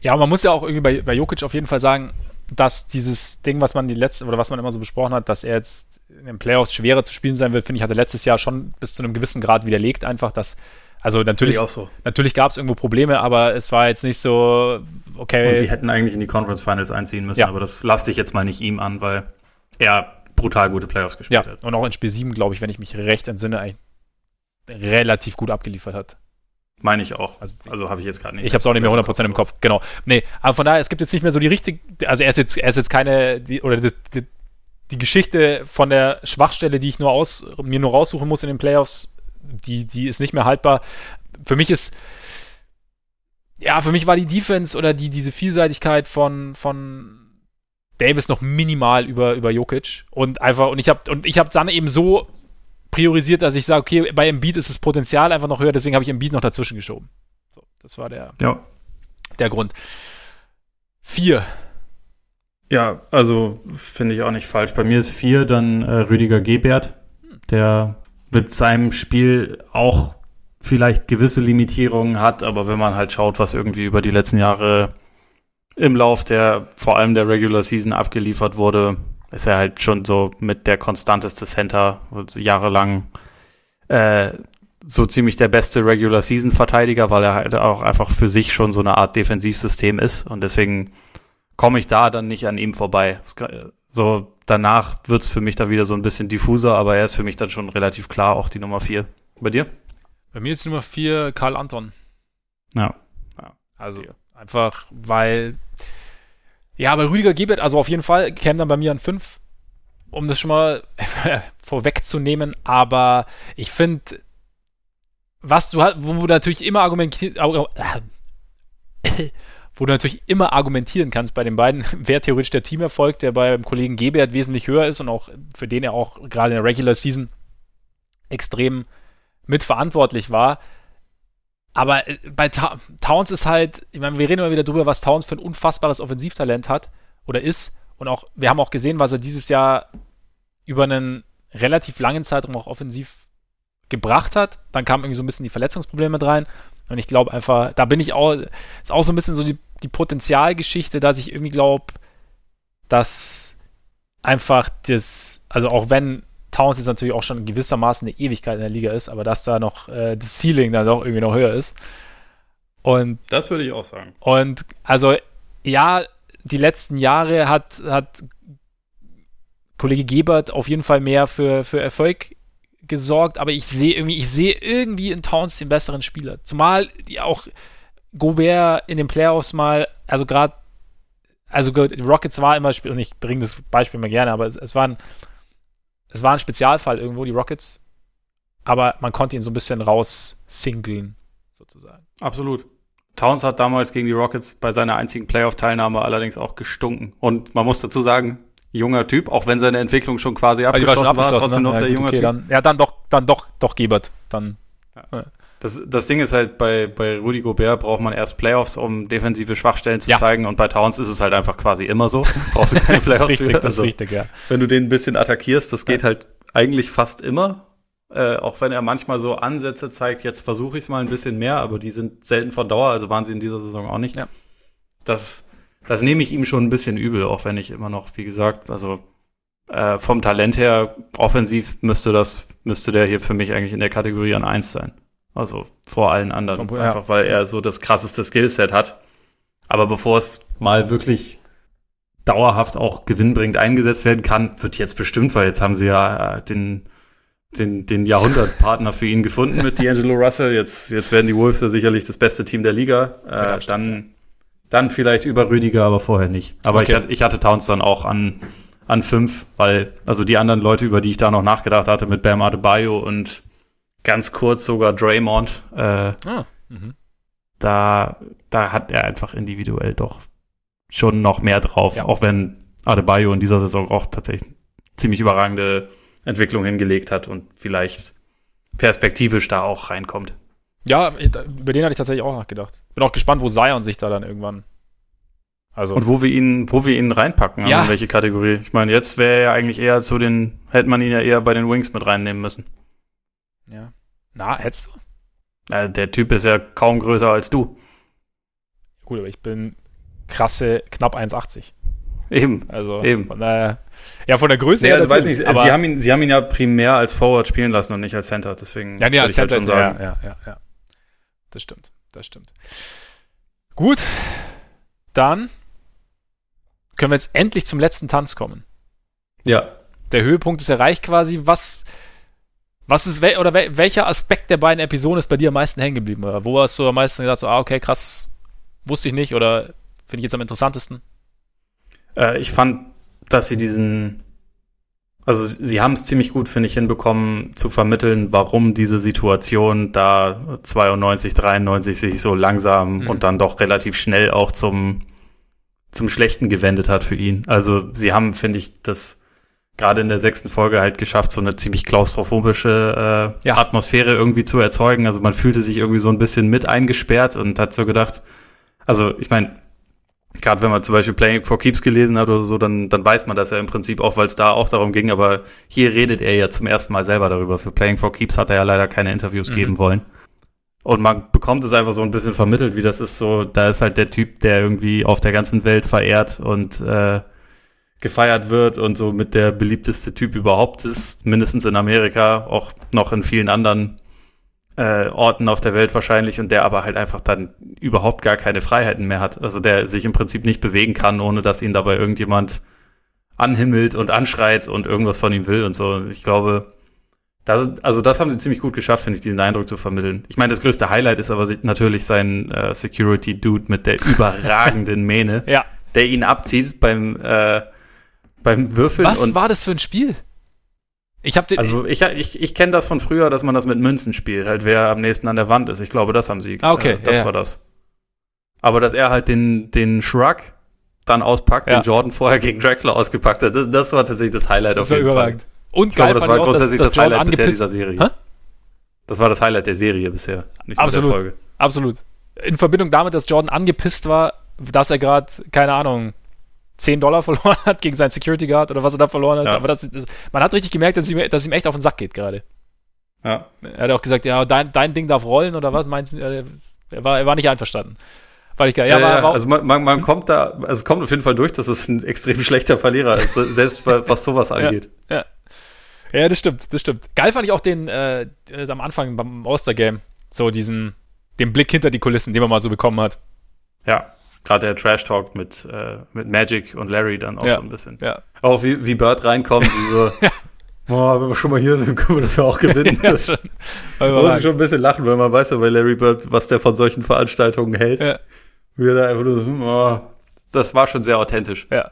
S1: Ja, man muss ja auch irgendwie bei, bei Jokic auf jeden Fall sagen, dass dieses Ding, was man die letzte oder was man immer so besprochen hat, dass er jetzt in den Playoffs schwerer zu spielen sein wird, finde ich, hat er letztes Jahr schon bis zu einem gewissen Grad widerlegt, einfach, dass also natürlich,
S2: so.
S1: natürlich gab es irgendwo Probleme, aber es war jetzt nicht so, okay.
S2: Und sie hätten eigentlich in die Conference Finals einziehen müssen, ja. aber das lasse ich jetzt mal nicht ihm an, weil er brutal gute Playoffs gespielt ja, hat.
S1: Und auch in Spiel 7, glaube ich, wenn ich mich recht entsinne, eigentlich relativ gut abgeliefert hat.
S2: Meine ich auch. Also, also habe ich jetzt gerade
S1: nicht. Ich habe es auch nicht mehr 100% im Kopf. Genau. Nee, aber von daher, es gibt jetzt nicht mehr so die richtige, also er ist jetzt, er ist jetzt keine, die, oder die, die, die Geschichte von der Schwachstelle, die ich nur aus, mir nur raussuchen muss in den Playoffs, die, die ist nicht mehr haltbar. Für mich ist, ja, für mich war die Defense oder die, diese Vielseitigkeit von, von Davis noch minimal über, über Jokic. Und einfach, und ich habe und ich habe dann eben so priorisiert, dass ich sage, okay, bei Embiid ist das Potenzial einfach noch höher, deswegen habe ich Embiid noch dazwischen geschoben. So, das war der,
S2: ja.
S1: der Grund. Vier.
S2: Ja, also finde ich auch nicht falsch. Bei mir ist vier dann äh, Rüdiger Gebert, der mit seinem Spiel auch vielleicht gewisse Limitierungen hat, aber wenn man halt schaut, was irgendwie über die letzten Jahre im Lauf der, vor allem der Regular Season abgeliefert wurde, ist er halt schon so mit der konstanteste Center, jahrelang äh, so ziemlich der beste Regular Season Verteidiger, weil er halt auch einfach für sich schon so eine Art Defensivsystem ist und deswegen komme ich da dann nicht an ihm vorbei. So danach wird es für mich dann wieder so ein bisschen diffuser, aber er ist für mich dann schon relativ klar auch die Nummer 4. Bei dir?
S1: Bei mir ist die Nummer 4 Karl Anton.
S2: Ja.
S1: ja. Also ja. einfach, weil ja, bei Rüdiger Gebert, also auf jeden Fall, käme dann bei mir an 5, um das schon mal vorwegzunehmen, aber ich finde, was du hast, wo du natürlich immer argumentieren, wo du natürlich immer argumentieren kannst bei den beiden, wer theoretisch der Teamerfolg, der beim Kollegen Gebert wesentlich höher ist und auch für den er auch gerade in der Regular Season extrem mitverantwortlich war. Aber äh, bei Ta Towns ist halt, ich meine, wir reden immer wieder drüber, was Towns für ein unfassbares Offensivtalent hat oder ist. Und auch, wir haben auch gesehen, was er dieses Jahr über einen relativ langen Zeitraum auch offensiv gebracht hat. Dann kamen irgendwie so ein bisschen die Verletzungsprobleme mit rein. Und ich glaube einfach, da bin ich auch, ist auch so ein bisschen so die, die Potenzialgeschichte, dass ich irgendwie glaube, dass einfach das, also auch wenn Towns jetzt natürlich auch schon gewissermaßen eine Ewigkeit in der Liga ist, aber dass da noch äh, das Ceiling dann doch irgendwie noch höher ist. Und
S2: das würde ich auch sagen.
S1: Und also ja, die letzten Jahre hat, hat Kollege Gebert auf jeden Fall mehr für, für Erfolg gesorgt, aber ich sehe irgendwie, ich sehe irgendwie in Towns den besseren Spieler. Zumal auch Gobert in den Playoffs mal, also gerade, also Rockets war immer, und ich bringe das Beispiel mal gerne, aber es, es, war ein, es war ein Spezialfall irgendwo, die Rockets, aber man konnte ihn so ein bisschen raussingeln, sozusagen.
S2: Absolut. Towns hat damals gegen die Rockets bei seiner einzigen Playoff-Teilnahme allerdings auch gestunken. Und man muss dazu sagen, junger Typ, auch wenn seine Entwicklung schon quasi
S1: abgeschlossen,
S2: war, war
S1: trotzdem ne? noch ja, sehr gut, junger okay, Typ. Dann, ja, dann doch, dann doch, doch Gebert. Dann.
S2: Ja. Das, das Ding ist halt, bei, bei Rudy Gobert braucht man erst Playoffs, um defensive Schwachstellen zu ja. zeigen. Und bei Towns ist es halt einfach quasi immer so. Brauchst du keine Playoffs
S1: das ist richtig, für. Das ist
S2: also,
S1: richtig, ja.
S2: Wenn du den ein bisschen attackierst, das geht halt eigentlich fast immer. Äh, auch wenn er manchmal so Ansätze zeigt, jetzt versuche ich es mal ein bisschen mehr, aber die sind selten von Dauer, also waren sie in dieser Saison auch nicht.
S1: Ja.
S2: Das, das nehme ich ihm schon ein bisschen übel, auch wenn ich immer noch, wie gesagt, also äh, vom Talent her, offensiv müsste das, müsste der hier für mich eigentlich in der Kategorie an 1 sein. Also vor allen anderen.
S1: Obwohl, ja.
S2: Einfach weil er so das krasseste Skillset hat. Aber bevor es mal wirklich dauerhaft auch gewinnbringend eingesetzt werden kann, wird jetzt bestimmt, weil jetzt haben sie ja äh, den, den, den Jahrhundertpartner für ihn gefunden mit D'Angelo Russell. Jetzt, jetzt werden die Wolves ja sicherlich das beste Team der Liga. Äh, dann, dann vielleicht über Rüdiger, aber vorher nicht. Aber
S1: Okay.
S2: ich, hatte, ich hatte Towns dann auch an, an fünf, weil, also die anderen Leute, über die ich da noch nachgedacht hatte, mit Bam Adebayo und ganz kurz sogar Draymond, äh,
S1: Ah, mhm.
S2: da, da hat er einfach individuell doch schon noch mehr drauf,
S1: Ja.
S2: auch wenn Adebayo in dieser Saison auch tatsächlich ziemlich überragende Entwicklung hingelegt hat und vielleicht perspektivisch da auch reinkommt.
S1: Ja, über den hatte ich tatsächlich auch nachgedacht. Bin auch gespannt, wo Zion sich da dann irgendwann. Also,
S2: Und wo wir ihn, wo wir ihn reinpacken, also
S1: Ja.
S2: in welche Kategorie. Ich meine, jetzt wäre er ja eigentlich eher zu den, hätte man ihn ja eher bei den Wings mit reinnehmen müssen.
S1: ja. Na, hättest du?
S2: Äh, der Typ ist ja kaum größer als du.
S1: Gut, aber ich bin krasse knapp 1,80.
S2: Eben.
S1: Also,
S2: Eben.
S1: Von daher, ja, von der Größe
S2: Nee,
S1: her
S2: also weiß nicht,
S1: aber,
S2: sie haben, ihn, sie haben ihn ja primär als Forward spielen lassen und nicht als Center, deswegen
S1: Ja, nee,
S2: würde
S1: als
S2: ich halt
S1: Center,
S2: schon sagen.
S1: ja, ja, ja, ja. Das stimmt, das stimmt. Gut, dann können wir jetzt endlich zum letzten Tanz kommen.
S2: ja.
S1: Der Höhepunkt ist erreicht quasi. Was, was ist, wel, oder wel, welcher Aspekt der beiden Episoden ist bei dir am meisten hängen geblieben? Oder wo hast du am meisten gesagt, so, ah, okay, krass, wusste ich nicht oder finde ich jetzt am interessantesten?
S2: Äh, ich fand, dass sie diesen, also sie haben es ziemlich gut, finde ich, hinbekommen zu vermitteln, warum diese Situation da 92, 93 sich so langsam
S1: Mhm.
S2: und dann doch relativ schnell auch zum, zum Schlechten gewendet hat für ihn. Also sie haben, finde ich, das gerade in der sechsten Folge halt geschafft, so eine ziemlich klaustrophobische äh,
S1: Ja.
S2: Atmosphäre irgendwie zu erzeugen. Also man fühlte sich irgendwie so ein bisschen mit eingesperrt und hat so gedacht, also ich meine, gerade wenn man zum Beispiel Playing for Keeps gelesen hat oder so, dann, dann weiß man das ja im Prinzip auch, weil es da auch darum ging. Aber hier redet er ja zum ersten Mal selber darüber. Für Playing for Keeps hat er ja leider keine Interviews
S1: Mhm.
S2: geben wollen. Und man bekommt es einfach so ein bisschen vermittelt, wie das ist so, da ist halt der Typ, der irgendwie auf der ganzen Welt verehrt und äh, gefeiert wird und so mit der beliebteste Typ überhaupt ist, mindestens in Amerika, auch noch in vielen anderen äh, Orten auf der Welt wahrscheinlich und der aber halt einfach dann überhaupt gar keine Freiheiten mehr hat. Also der sich im Prinzip nicht bewegen kann, ohne dass ihn dabei irgendjemand anhimmelt und anschreit und irgendwas von ihm will und so. Ich glaube, das, also das haben sie ziemlich gut geschafft, finde ich, diesen Eindruck zu vermitteln. Ich meine, das größte Highlight ist aber natürlich sein äh, Security-Dude mit der überragenden Mähne,
S1: Ja.
S2: der ihn abzieht beim, äh, beim Würfeln.
S1: Was war das für ein Spiel? Ich habe
S2: also ich, ich, ich kenne das von früher, dass man das mit Münzen spielt, halt wer am nächsten an der Wand ist. Ich glaube, das haben sie.
S1: Ah, okay,
S2: Äh, das
S1: ja,
S2: war das. Aber dass er halt den, den Shrug dann auspackt,
S1: Ja.
S2: den Jordan vorher gegen Drexler ausgepackt hat, das, das war tatsächlich das Highlight
S1: das
S2: auf jeden
S1: überragend. Und
S2: Ich glaube, das war
S1: auch,
S2: grundsätzlich das
S1: Jordan
S2: Highlight bisher dieser Serie.
S1: Hä?
S2: Das war das Highlight der Serie bisher, nicht
S1: Absolut.
S2: nur der Folge.
S1: Absolut. In Verbindung damit, dass Jordan angepisst war, dass er gerade, keine Ahnung, 10 Dollar verloren hat gegen seinen Security Guard oder was er da verloren hat.
S2: Ja.
S1: Aber das, das, man hat richtig gemerkt, dass ihm, dass ihm echt auf den Sack geht gerade.
S2: Ja.
S1: Er hat auch gesagt, ja, dein, dein Ding darf rollen oder was meinst du? Er war, er war nicht einverstanden. Weil ich geil. Ja,
S2: Ja,
S1: war,
S2: ja,
S1: war,
S2: also man, man, man kommt da, also es kommt auf jeden Fall durch, dass es ein extrem schlechter Verlierer ist, selbst wa- was sowas angeht.
S1: ja, das stimmt, das stimmt. Geil fand ich auch den äh, äh, am Anfang beim All-Star-Game, so diesen, den Blick hinter die Kulissen, den man mal so bekommen hat.
S2: Ja, gerade der Trash Talk mit, äh, mit Magic und Larry dann auch
S1: Ja.
S2: so ein bisschen.
S1: Ja.
S2: Auch wie, wie Bird reinkommt, wie so, boah, wenn wir schon mal hier sind, können wir das ja auch gewinnen.
S1: ja,
S2: das,
S1: schon.
S2: da muss ich schon ein bisschen lachen, weil man weiß ja bei Larry Bird, was der von solchen Veranstaltungen hält.
S1: Ja.
S2: Wie er da einfach nur so, oh, das war schon sehr authentisch.
S1: Ja.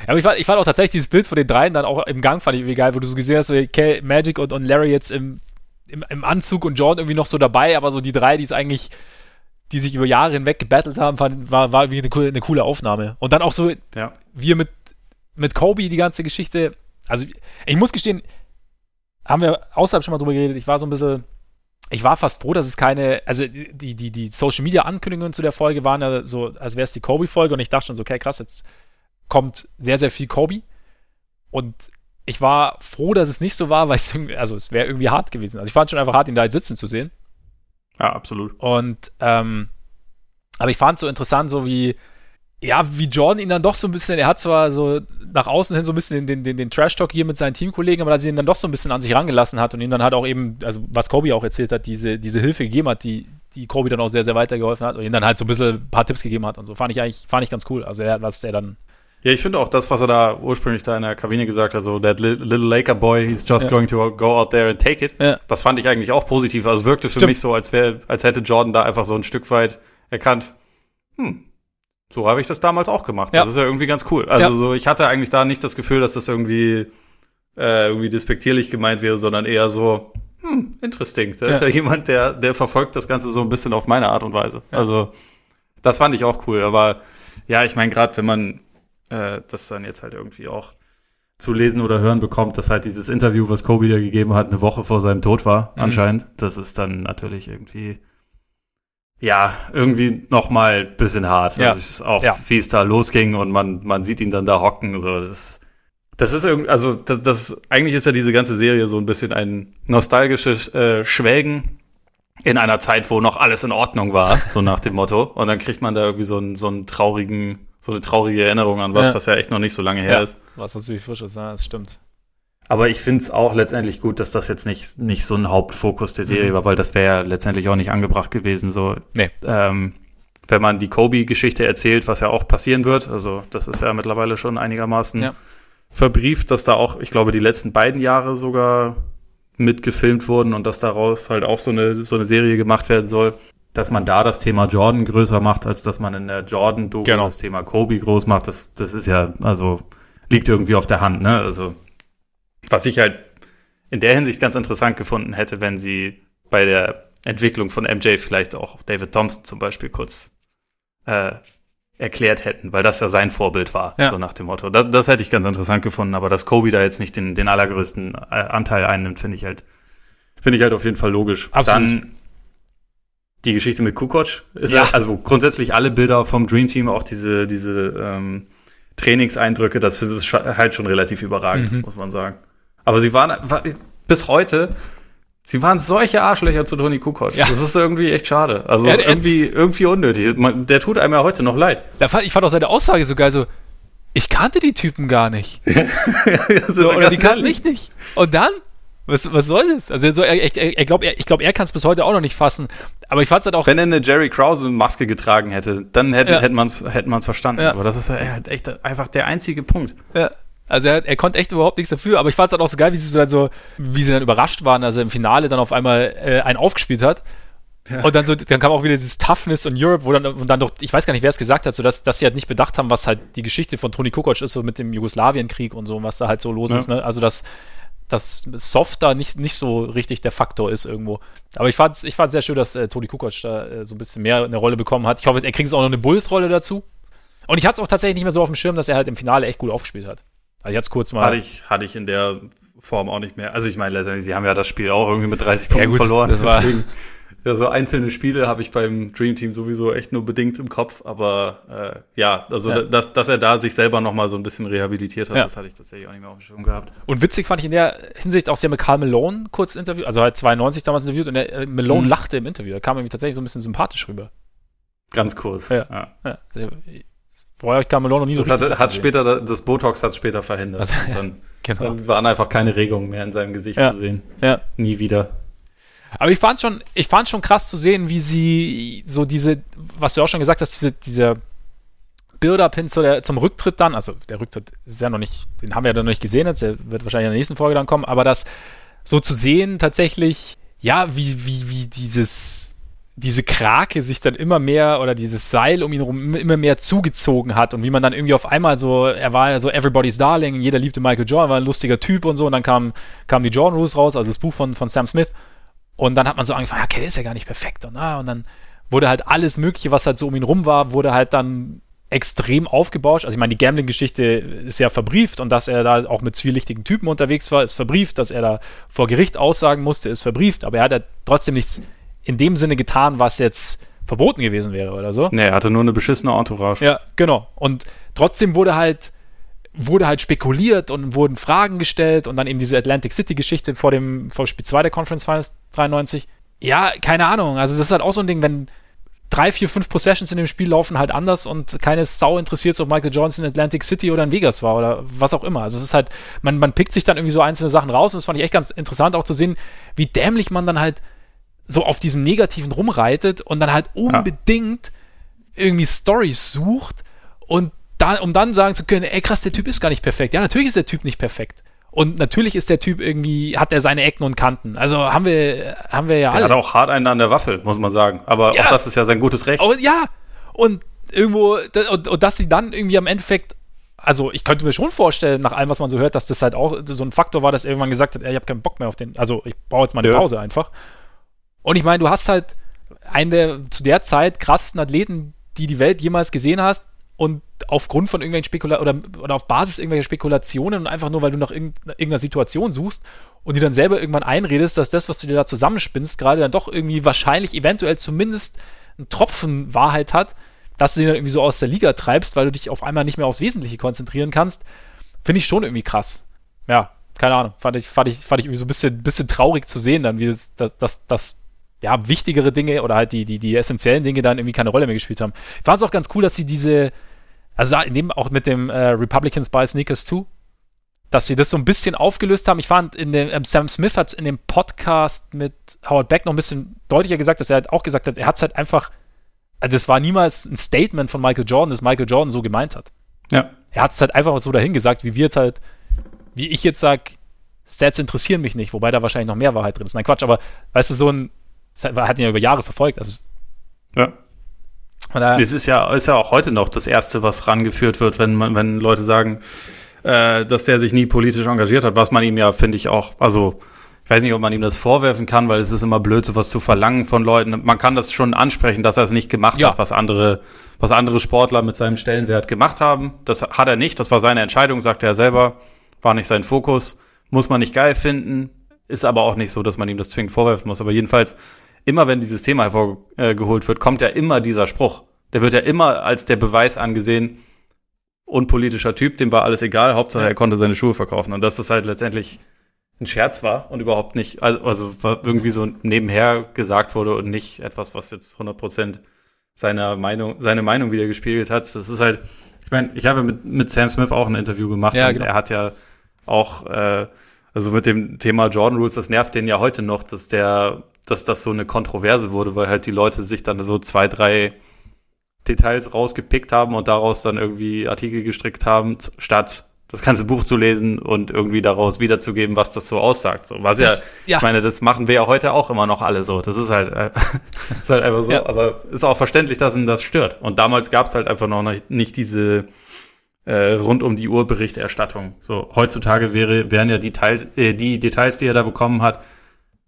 S1: Ja, aber ich fand, ich fand auch tatsächlich dieses Bild von den dreien dann auch im Gang, fand ich irgendwie geil, wo du so gesehen hast, so Kay, Magic und, und Larry jetzt im, im, im Anzug und Jordan irgendwie noch so dabei, aber so die drei, die es eigentlich, die sich über Jahre hinweg gebattelt haben, fand, war, war irgendwie eine, coole- eine coole Aufnahme. Und dann auch so,
S2: Ja.
S1: wir mit, mit Kobe die ganze Geschichte. Also, ich muss gestehen, haben wir außerhalb schon mal drüber geredet, ich war so ein bisschen, ich war fast froh, dass es keine, also die, die, die Social Media Ankündigungen zu der Folge waren ja so, als wäre es die Kobe-Folge und ich dachte schon so, okay, krass, jetzt kommt sehr, sehr viel Kobe. Und ich war froh, dass es nicht so war, weil es irgendwie, also es wäre irgendwie hart gewesen. Also ich fand schon einfach hart, ihn da jetzt sitzen zu sehen.
S2: Ja, absolut.
S1: Und, ähm, aber ich fand es so interessant, so wie, ja, wie Jordan ihn dann doch so ein bisschen, er hat zwar so nach außen hin so ein bisschen den, den, den Trash-Talk hier mit seinen Teamkollegen, aber dass er ihn dann doch so ein bisschen an sich rangelassen hat und ihn dann halt auch eben, also was Kobe auch erzählt hat, diese, diese Hilfe gegeben hat, die, die Kobe dann auch sehr, sehr weitergeholfen hat und ihm dann halt so ein bisschen ein paar Tipps gegeben hat und so. Fand ich eigentlich, fand ich ganz cool. Also er was er dann.
S2: Ja, ich finde auch das, was er da ursprünglich da in der Kabine gesagt hat, so that little Laker boy, he's just ja. going to go out there and take it. Ja. Das fand ich eigentlich auch positiv. Also es wirkte für Stimmt. mich so, als wäre, als hätte Jordan da einfach so ein Stück weit erkannt, hm, so habe ich das damals auch gemacht. Ja. Das ist ja irgendwie ganz cool. Also so, ich hatte eigentlich da nicht das Gefühl, dass das irgendwie, äh, irgendwie despektierlich gemeint wäre, sondern eher so, hm, interesting. Da ist ja jemand, der, der verfolgt das Ganze so ein bisschen auf meine Art und Weise. Also, das fand ich auch cool. Aber ja, ich meine, gerade wenn man äh, das dann jetzt halt irgendwie auch zu lesen oder hören bekommt, dass halt dieses Interview, was Kobe da gegeben hat, eine Woche vor seinem Tod war, mhm. anscheinend, das ist dann natürlich irgendwie ja, irgendwie noch mal bisschen hart. Ja. Ist auch, ja. wie es da losging und man, man sieht ihn dann da hocken. So, das, das ist irgendwie, also das, das, eigentlich ist ja diese ganze Serie so ein bisschen ein nostalgisches äh, Schwelgen in einer Zeit, wo noch alles in Ordnung war, so nach dem Motto. Und dann kriegt man da irgendwie so einen, so einen traurigen, so eine traurige Erinnerung an was, ja. was ja echt noch nicht so lange her ja. ist.
S1: Was natürlich frisch ist, ja, das stimmt.
S2: Aber ich finde es auch letztendlich gut, dass das jetzt nicht, nicht so ein Hauptfokus der Serie mhm. war, weil das wäre ja letztendlich auch nicht angebracht gewesen. So, nee. ähm, wenn man die Kobe-Geschichte erzählt, was ja auch passieren wird, also das ist ja mittlerweile schon einigermaßen ja. verbrieft, dass da auch, ich glaube, die letzten beiden Jahre sogar mitgefilmt wurden und dass daraus halt auch so eine, so eine Serie gemacht werden soll, dass man da das Thema Jordan größer macht, als dass man in der Jordan-Doku genau. das Thema Kobe groß macht, das, das ist ja, also liegt irgendwie auf der Hand, ne? Also was ich halt in der Hinsicht ganz interessant gefunden hätte, wenn sie bei der Entwicklung von MJ vielleicht auch David Thompson zum Beispiel kurz äh, erklärt hätten, weil das ja sein Vorbild war, ja. so nach dem Motto. Das, das hätte ich ganz interessant gefunden, aber dass Kobe da jetzt nicht den, den allergrößten äh, Anteil einnimmt, finde ich halt, finde ich halt auf jeden Fall logisch.
S1: Absolut. Dann
S2: die Geschichte mit Kukoc ist ja. also grundsätzlich alle Bilder vom Dream Team, auch diese, diese ähm, Trainingseindrücke, das ist halt schon relativ überragend, mhm. muss man sagen. Aber sie waren war, bis heute, sie waren solche Arschlöcher zu Toni Kukoc. Ja. Das ist irgendwie echt schade. Also ja, irgendwie, irgendwie unnötig. Man, der tut einem ja heute noch leid.
S1: ich fand auch seine Aussage so geil, so, ich kannte die Typen gar nicht. ja, so, oder die kannten mich nicht. Und dann? Was, was soll das? Also so, er, er, er glaub, er, ich glaube, er kann es bis heute auch noch nicht fassen. Aber ich fand es halt auch.
S2: Wenn er eine Jerry Krause Maske getragen hätte, dann hätte, ja. hätte man es hätte verstanden. Ja. Aber das ist halt echt einfach der einzige Punkt.
S1: Ja. Also er, er konnte echt überhaupt nichts dafür, aber ich fand es dann auch so geil, wie sie dann so, wie sie dann überrascht waren, als er im Finale dann auf einmal äh, einen aufgespielt hat. Ja. Und dann so, dann kam auch wieder dieses Toughness und Europe, wo dann, und dann doch, ich weiß gar nicht, wer es gesagt hat, so dass, dass sie halt nicht bedacht haben, was halt die Geschichte von Toni Kukoc ist, so mit dem Jugoslawienkrieg und so, was da halt so los ja. ist, ne? Also dass, dass Soft da nicht, nicht so richtig der Faktor ist irgendwo. Aber ich fand es ich fand's sehr schön, dass äh, Toni Kukoc da äh, so ein bisschen mehr eine Rolle bekommen hat. Ich hoffe, er kriegt jetzt auch noch eine Bulls-Rolle dazu. Und ich hatte es auch tatsächlich nicht mehr so auf dem Schirm, dass er halt im Finale echt gut aufgespielt hat. Also jetzt kurz mal.
S2: Hatte ich, hatte ich in der Form auch nicht mehr. Also ich meine, letztendlich, sie haben ja das Spiel auch irgendwie mit 30 Punkten ja, gut, verloren. Das war Deswegen, ja, so einzelne Spiele habe ich beim Dream Team sowieso echt nur bedingt im Kopf. Aber äh, ja, also ja. Dass, dass er da sich selber noch mal so ein bisschen rehabilitiert hat, ja. das hatte ich tatsächlich auch nicht mehr auf dem Schirm gehabt.
S1: Und witzig fand ich in der Hinsicht auch, sie haben mit Karl Malone kurz interviewt, also halt 92 damals interviewt und der, äh, Malone mhm. lachte im Interview. Da kam irgendwie tatsächlich so ein bisschen sympathisch rüber.
S2: Ganz kurz.
S1: Ja. ja. ja. Vorher kam Malone noch nie so
S2: das. Hat, hat später, das Botox hat später verhindert. Also, dann, genau. dann, waren einfach keine Regungen mehr in seinem Gesicht zu sehen.
S1: Ja.
S2: Nie wieder.
S1: Aber ich fand schon, ich fand schon krass zu sehen, wie sie so diese, was du auch schon gesagt hast, diese, diese Build-up hin zu der, zum Rücktritt dann, also der Rücktritt ist ja noch nicht, den haben wir ja noch nicht gesehen jetzt, der wird wahrscheinlich in der nächsten Folge dann kommen, aber das so zu sehen tatsächlich, ja, wie, wie, wie dieses, diese Krake sich dann immer mehr oder dieses Seil um ihn herum immer mehr zugezogen hat und wie man dann irgendwie auf einmal so, er war ja so Everybody's Darling, jeder liebte Michael Jordan, war ein lustiger Typ und so und dann kam, kam die Jordan Rules raus, also das Buch von, von Sam Smith und dann hat man so angefangen, okay, der ist ja gar nicht perfekt und, ah, und dann wurde halt alles mögliche, was halt so um ihn rum war, wurde halt dann extrem aufgebauscht. Also ich meine, die Gambling-Geschichte ist ja verbrieft und dass er da auch mit zwielichtigen Typen unterwegs war, ist verbrieft, dass er da vor Gericht aussagen musste, ist verbrieft, aber er hat ja trotzdem nichts in dem Sinne getan, was jetzt verboten gewesen wäre oder so.
S2: Nee, er hatte nur eine beschissene Entourage.
S1: Ja, genau. Und trotzdem wurde halt wurde halt spekuliert und wurden Fragen gestellt und dann eben diese Atlantic City-Geschichte vor dem vor Spiel 2 der Conference Finals 93. Ja, keine Ahnung. Also, das ist halt auch so ein Ding, wenn drei, vier, fünf Possessions in dem Spiel laufen halt anders und keine Sau interessiert, ob Michael Johnson in Atlantic City oder in Vegas war oder was auch immer. Also es ist halt, man, man pickt sich dann irgendwie so einzelne Sachen raus und das fand ich echt ganz interessant auch zu sehen, wie dämlich man dann halt so auf diesem Negativen rumreitet und dann halt unbedingt ja. irgendwie Stories sucht und da, um dann sagen zu können, ey krass, der Typ ist gar nicht perfekt. Ja, natürlich ist der Typ nicht perfekt. Und natürlich ist der Typ irgendwie, hat er seine Ecken und Kanten. Also haben wir, haben wir ja
S2: der alle. Hat auch hart einen an der Waffel, muss man sagen. Aber ja. auch das ist ja sein gutes Recht.
S1: Oh, ja, und irgendwo, und, und dass sie dann irgendwie am Endeffekt also ich könnte mir schon vorstellen, nach allem, was man so hört, dass das halt auch so ein Faktor war, dass er irgendwann gesagt hat, ey, ich habe keinen Bock mehr auf den, also ich brauche jetzt mal eine ja. Pause einfach. Und ich meine, du hast halt einen der zu der Zeit krassesten Athleten, die die Welt jemals gesehen hast, und aufgrund von irgendwelchen Spekulationen oder, oder auf Basis irgendwelcher Spekulationen und einfach nur, weil du nach irgendeiner Situation suchst und dir dann selber irgendwann einredest, dass das, was du dir da zusammenspinnst, gerade dann doch irgendwie wahrscheinlich eventuell zumindest ein Tropfen Wahrheit hat, dass du den dann irgendwie so aus der Liga treibst, weil du dich auf einmal nicht mehr aufs Wesentliche konzentrieren kannst, finde ich schon irgendwie krass. Ja, keine Ahnung. Fand ich, fand ich, fand ich irgendwie so ein bisschen, bisschen traurig zu sehen, dann, wie das, das, das, das ja, wichtigere Dinge oder halt die, die, die essentiellen Dinge dann irgendwie keine Rolle mehr gespielt haben. Ich fand es auch ganz cool, dass sie diese, also dem auch mit dem äh, Republicans Buy Sneakers 2, dass sie das so ein bisschen aufgelöst haben. Ich fand, in dem, ähm, Sam Smith hat in dem Podcast mit Howard Beck noch ein bisschen deutlicher gesagt, dass er halt auch gesagt hat, er hat es halt einfach, also es war niemals ein Statement von Michael Jordan, das Michael Jordan so gemeint hat.
S2: Ja.
S1: Er hat es halt einfach so dahin gesagt, wie wir jetzt halt, wie ich jetzt sag, Stats interessieren mich nicht, wobei da wahrscheinlich noch mehr Wahrheit drin ist. Nein, Quatsch, aber weißt du, so ein, das hat ihn ja über Jahre verfolgt. Also,
S2: ja. Das ist ja, ist ja auch heute noch das Erste, was rangeführt wird, wenn man, wenn Leute sagen, äh, dass der sich nie politisch engagiert hat, was man ihm ja, finde ich, auch, also ich weiß nicht, ob man ihm das vorwerfen kann, weil es ist immer blöd, sowas zu verlangen von Leuten. Man kann das schon ansprechen, dass er es nicht gemacht ja. hat, was andere, was andere Sportler mit seinem Stellenwert gemacht haben. Das hat er nicht, das war seine Entscheidung, sagte er selber, war nicht sein Fokus, muss man nicht geil finden, ist aber auch nicht so, dass man ihm das zwingend vorwerfen muss. Aber jedenfalls immer wenn dieses Thema hervorgeholt wird, kommt ja immer dieser Spruch. Der wird ja immer als der Beweis angesehen, unpolitischer Typ, dem war alles egal, Hauptsache er konnte seine Schuhe verkaufen. Und dass das halt letztendlich ein Scherz war und überhaupt nicht, also, also irgendwie so nebenher gesagt wurde und nicht etwas, was jetzt 100 Prozent seiner Meinung, seine Meinung wieder gespiegelt hat. Das ist halt, ich meine, ich habe mit, mit Sam Smith auch ein Interview gemacht
S1: ja, genau.
S2: er hat ja auch, äh, also mit dem Thema Jordan Rules, das nervt den ja heute noch, dass der dass das so eine Kontroverse wurde, weil halt die Leute sich dann so zwei, drei Details rausgepickt haben und daraus dann irgendwie Artikel gestrickt haben, statt das ganze Buch zu lesen und irgendwie daraus wiederzugeben, was das so aussagt. So, was das, ja, ja, ich meine, das machen wir ja heute auch immer noch alle so. Das ist halt, äh, ist halt einfach so. Ja. Aber ist auch verständlich, dass ihn das stört. Und damals gab es halt einfach noch nicht diese äh, rund um die Uhr Berichterstattung. So heutzutage wäre, wären ja die, Teil, äh, die Details, die er da bekommen hat,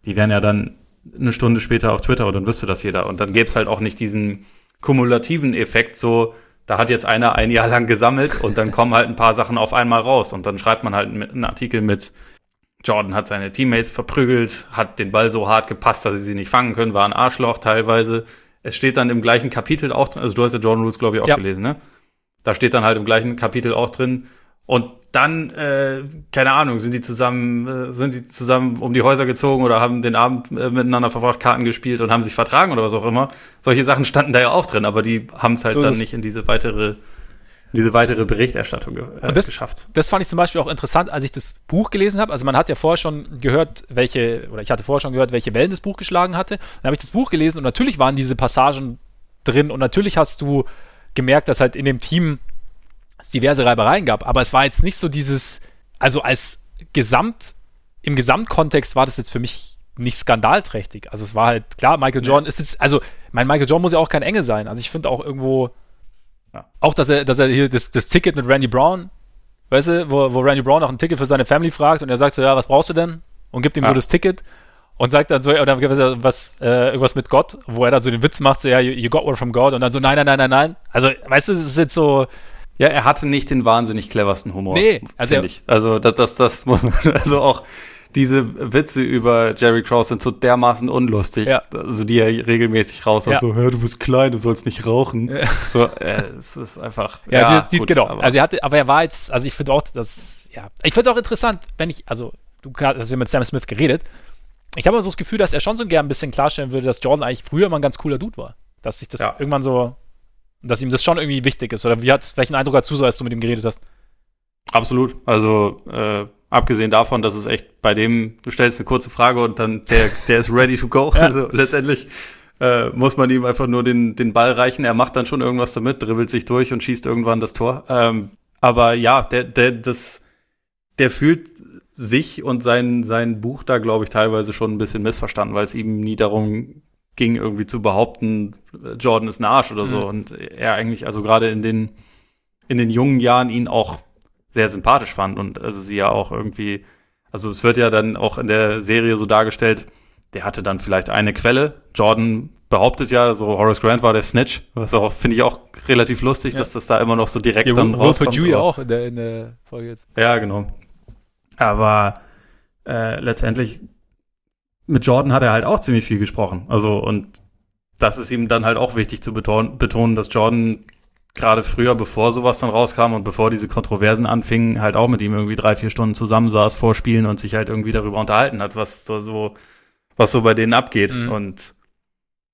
S2: die wären ja dann eine Stunde später auf Twitter und dann wüsste das jeder. Und dann gäbe es halt auch nicht diesen kumulativen Effekt, so, da hat jetzt einer ein Jahr lang gesammelt und dann kommen halt ein paar Sachen auf einmal raus. Und dann schreibt man halt einen Artikel mit, Jordan hat seine Teammates verprügelt, hat den Ball so hart gepasst, dass sie sie nicht fangen können, war ein Arschloch teilweise. Es steht dann im gleichen Kapitel auch drin, also du hast ja Jordan Rules, glaube ich, auch ja. gelesen, ne? Da steht dann halt im gleichen Kapitel auch drin, und dann, äh, keine Ahnung, sind die zusammen, äh, sind die zusammen um die Häuser gezogen oder haben den Abend äh, miteinander verbracht, Karten gespielt und haben sich vertragen oder was auch immer. Solche Sachen standen da ja auch drin, aber die haben es halt so dann nicht in diese weitere, in diese weitere Berichterstattung äh,
S1: das,
S2: geschafft.
S1: Das fand ich zum Beispiel auch interessant, als ich das Buch gelesen habe. Also man hat ja vorher schon gehört, welche, oder ich hatte vorher schon gehört, welche Wellen das Buch geschlagen hatte. Dann habe ich das Buch gelesen und natürlich waren diese Passagen drin und natürlich hast du gemerkt, dass halt in dem Team es diverse Reibereien gab, aber es war jetzt nicht so dieses, also als Gesamt, im Gesamtkontext war das jetzt für mich nicht skandalträchtig. Also es war halt klar, Michael Jordan ja. ist jetzt, also mein Michael Jordan muss ja auch kein Engel sein. Also ich finde auch irgendwo, ja. auch dass er, dass er hier das, das Ticket mit Randy Brown, weißt du, wo, wo Randy Brown noch ein Ticket für seine Family fragt und er sagt so, ja, was brauchst du denn? Und gibt ihm ja. so das Ticket und sagt dann so, oder was, äh, irgendwas mit Gott, wo er dann so den Witz macht, so, ja, you, you got one from God und dann so, nein, nein, nein, nein, nein. Also, weißt du, es ist jetzt so,
S2: ja, er hatte nicht den wahnsinnig cleversten Humor.
S1: Nee,
S2: also ich. Also das, das, das, also auch diese Witze über Jerry Krause sind so dermaßen unlustig.
S1: Ja.
S2: Also die er regelmäßig raus
S1: Ja.
S2: so, "Hä, du bist klein, du sollst nicht rauchen.
S1: Ja.
S2: So, äh, es ist einfach.
S1: Ja, die, die,
S2: gut,
S1: genau.
S2: aber-
S1: also er hatte, aber er war jetzt, also ich finde auch, dass, ja, ich finde es auch interessant, wenn ich, also du hast wir mit Sam Smith geredet. Ich habe aber so das Gefühl, dass er schon so gern ein bisschen klarstellen würde, dass Jordan eigentlich früher mal ein ganz cooler Dude war. Dass sich das
S2: Ja.
S1: irgendwann so, dass ihm das schon irgendwie wichtig ist. Oder wie hat's, welchen Eindruck hast du so, als du mit ihm geredet hast?
S2: Absolut. Also äh, abgesehen davon, dass es echt bei dem, du stellst eine kurze Frage und dann der, der ist ready to go.
S1: Ja.
S2: Also letztendlich äh, muss man ihm einfach nur den, den Ball reichen. Er macht dann schon irgendwas damit, dribbelt sich durch und schießt irgendwann das Tor. Ähm, aber ja, der, der, das, der fühlt sich und sein, sein Buch da, glaube ich, teilweise schon ein bisschen missverstanden, weil es ihm nie darum ging, irgendwie zu behaupten, Jordan ist ein Arsch oder so.
S1: Mhm.
S2: Und er eigentlich, also gerade in den, in den jungen Jahren ihn auch sehr sympathisch fand und also sie ja auch irgendwie, also es wird ja dann auch in der Serie so dargestellt, der hatte dann vielleicht eine Quelle. Jordan behauptet ja, so Horace Grant war der Snitch, was auch, finde ich auch relativ lustig,
S1: Ja.
S2: dass das da immer noch so direkt
S1: Ja,
S2: dann
S1: Will
S2: rauskommt.
S1: Perdue ja auch in der, in der Folge jetzt.
S2: ja, genau. Aber äh, letztendlich mit Jordan hat er halt auch ziemlich viel gesprochen. Also und das ist ihm dann halt auch wichtig zu betonen, betonen dass Jordan gerade früher, bevor sowas dann rauskam und bevor diese Kontroversen anfingen, halt auch mit ihm irgendwie drei, vier Stunden zusammensaß vor Spielen und sich halt irgendwie darüber unterhalten hat, was da so, was so bei denen abgeht.
S1: Mhm.
S2: Und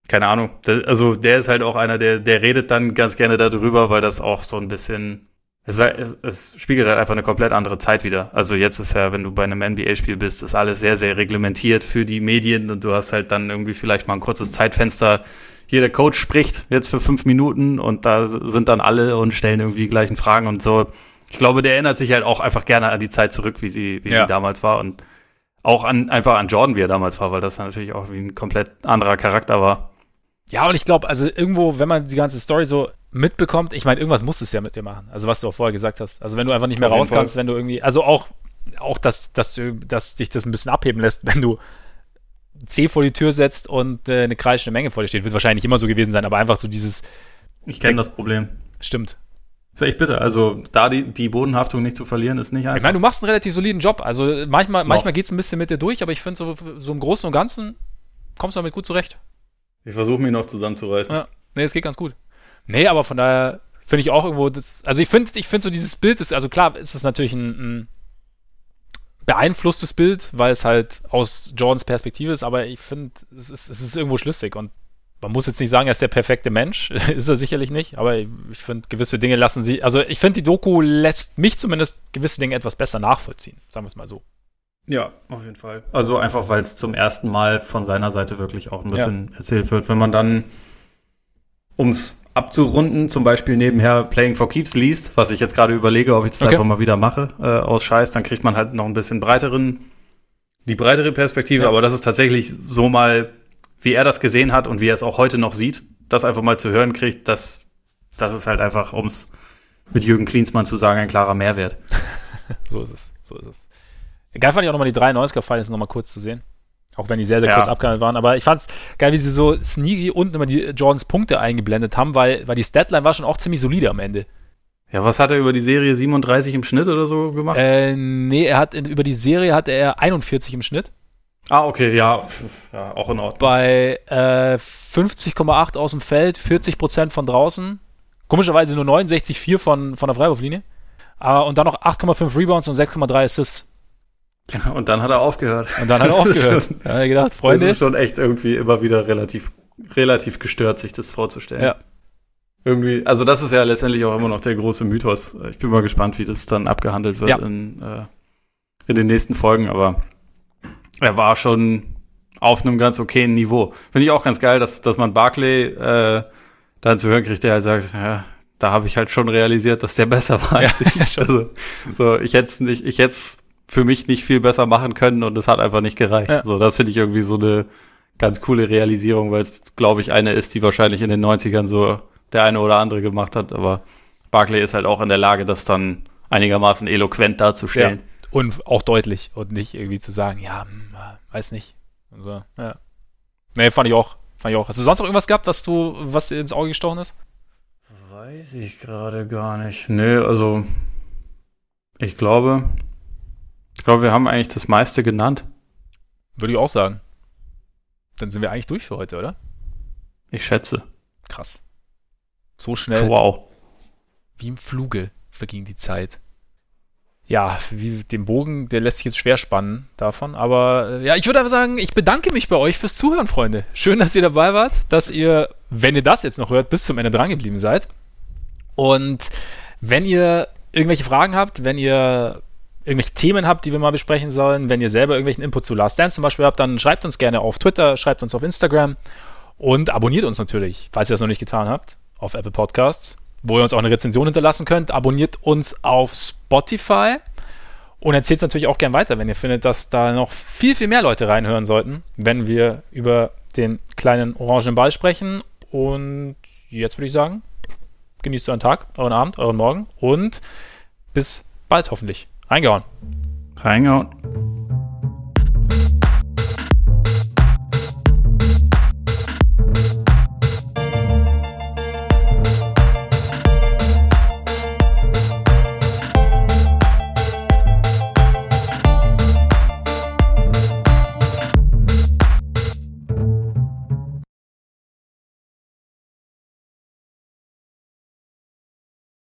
S2: keine Ahnung. Also der ist halt auch einer, der, der redet dann ganz gerne darüber, weil das auch so ein bisschen es, es, es spiegelt halt einfach eine komplett andere Zeit wieder. Also jetzt ist ja, wenn du bei einem NBA-Spiel bist, ist alles sehr, sehr reglementiert für die Medien und du hast halt dann irgendwie vielleicht mal ein kurzes Zeitfenster. Hier der Coach spricht jetzt für fünf Minuten und da sind dann alle und stellen irgendwie die gleichen Fragen und so. Ich glaube, der erinnert sich halt auch einfach gerne an die Zeit zurück, wie sie, wie
S1: Ja.
S2: sie damals war und auch an, einfach an Jordan, wie er damals war, weil das natürlich auch wie ein komplett anderer Charakter war.
S1: Ja, und ich glaube, also irgendwo, wenn man die ganze Story so mitbekommt, ich meine, irgendwas muss es ja mit dir machen. Also was du auch vorher gesagt hast. Also wenn du einfach nicht mehr raus kannst, wenn du irgendwie, also auch, auch dass, dass, du, dass dich das ein bisschen abheben lässt, wenn du C vor die Tür setzt und äh, eine kreischende Menge vor dir steht. Wird wahrscheinlich immer so gewesen sein, aber einfach so dieses,
S2: Ich kenne das Problem.
S1: stimmt.
S2: Ist echt bitter. Also da die, die Bodenhaftung nicht zu verlieren, ist nicht
S1: Ich
S2: einfach.
S1: meine, du machst einen relativ soliden Job. Also manchmal,
S2: Noch.
S1: manchmal geht es ein bisschen mit dir durch, aber ich finde so, so im Großen und Ganzen kommst du damit gut zurecht.
S2: Ich versuche mich noch zusammenzureißen.
S1: Ja. Nee, es geht ganz gut. Nee, aber von daher finde ich auch irgendwo das. Also ich finde, ich finde so dieses Bild ist, also klar, ist es natürlich ein, ein beeinflusstes Bild, weil es halt aus Jordans Perspektive ist, aber ich finde, es ist, es ist irgendwo schlüssig und man muss jetzt nicht sagen, er ist der perfekte Mensch, ist er sicherlich nicht, aber ich finde, gewisse Dinge lassen sie, also ich finde, die Doku lässt mich zumindest gewisse Dinge etwas besser nachvollziehen, sagen wir es mal so.
S2: Ja, auf jeden Fall. Also einfach, weil es zum ersten Mal von seiner Seite wirklich auch ein bisschen erzählt wird. Wenn man dann, um es abzurunden, zum Beispiel nebenher Playing for Keeps liest, was ich jetzt gerade überlege, ob ich das
S1: Okay.
S2: einfach mal wieder mache, äh, aus Scheiß, dann kriegt man halt noch ein bisschen breiteren, die breitere Perspektive,
S1: Ja.
S2: aber das ist tatsächlich so mal, wie er das gesehen hat und wie er es auch heute noch sieht, das einfach mal zu hören kriegt, das, das ist halt einfach, um es mit Jürgen Klinsmann zu sagen, ein klarer Mehrwert.
S1: So ist es, so ist es. Geil fand ich auch nochmal die 93er-Files nochmal kurz zu sehen. Auch wenn die sehr, sehr
S2: Ja.
S1: kurz abgehandelt waren. Aber ich fand's geil, wie sie so sneaky unten immer die Jordans Punkte eingeblendet haben, weil, weil die Statline war schon auch ziemlich solide am Ende.
S2: Ja, was hat er über die Serie 37 im Schnitt oder so gemacht?
S1: Äh, nee, er hat in, über die Serie hatte er 41 im Schnitt.
S2: Ah, okay, ja, ja auch in Ordnung.
S1: Bei äh, 50,8 aus dem Feld, 40% von draußen. Komischerweise nur 69,4 von, von der Freiwurflinie. Ah, und dann noch 8,5 Rebounds und 6,3 Assists.
S2: Ja, und dann hat er aufgehört.
S1: Und dann hat er
S2: Das
S1: aufgehört.
S2: schon-
S1: hat er gedacht,
S2: Das
S1: Freunde.
S2: ist schon echt irgendwie immer wieder relativ, relativ gestört, sich das vorzustellen.
S1: Ja.
S2: Irgendwie, also das ist ja letztendlich auch immer noch der große Mythos. Ich bin mal gespannt, wie das dann abgehandelt wird
S1: Ja.
S2: in, äh, in den nächsten Folgen, aber er war schon auf einem ganz okayen Niveau. Finde ich auch ganz geil, dass, dass man Barclay äh, dann zu hören kriegt, der halt sagt, ja, da habe ich halt schon realisiert, dass der besser war als
S1: Ja,
S2: ich. Also, so, ich hätte es nicht, ich hätte für mich nicht viel besser machen können und es hat einfach nicht gereicht.
S1: Ja.
S2: So, das finde ich irgendwie so eine ganz coole Realisierung, weil es, glaube ich, eine ist, die wahrscheinlich in den 90ern so der eine oder andere gemacht hat, aber Barclay ist halt auch in der Lage, das dann einigermaßen eloquent darzustellen.
S1: Und auch deutlich und nicht irgendwie zu sagen, ja, hm, weiß nicht. Und so, ja. Nee, fand ich auch. Fand ich auch. Hast du sonst noch irgendwas gehabt, was du, was dir ins Auge gestochen ist?
S2: Weiß ich gerade gar nicht. Nee, also ich glaube, Ich glaube, wir haben eigentlich das meiste genannt.
S1: Würde ich auch sagen. Dann sind wir eigentlich durch für heute, oder?
S2: Ich schätze.
S1: Krass. So schnell.
S2: Wow.
S1: Wie im Fluge verging die Zeit. Ja, wie den Bogen, der lässt sich jetzt schwer spannen davon. Aber äh, ja, ich würde aber sagen, ich bedanke mich bei euch fürs Zuhören, Freunde. Schön, dass ihr dabei wart, dass ihr, wenn ihr das jetzt noch hört, bis zum Ende dran geblieben seid. Und wenn ihr irgendwelche Fragen habt, wenn ihr irgendwelche Themen habt, die wir mal besprechen sollen, wenn ihr selber irgendwelchen Input zu Last Dance zum Beispiel habt, dann schreibt uns gerne auf Twitter, schreibt uns auf Instagram und abonniert uns natürlich, falls ihr das noch nicht getan habt, auf Apple Podcasts, wo ihr uns auch eine Rezension hinterlassen könnt. Abonniert uns auf Spotify und erzählt es natürlich auch gern weiter, wenn ihr findet, dass da noch viel, viel mehr Leute reinhören sollten, wenn wir über den kleinen orangen Ball sprechen. Und jetzt würde ich sagen, genießt euren Tag, euren Abend, euren Morgen und bis bald hoffentlich. Reingehauen.
S2: Reingehauen.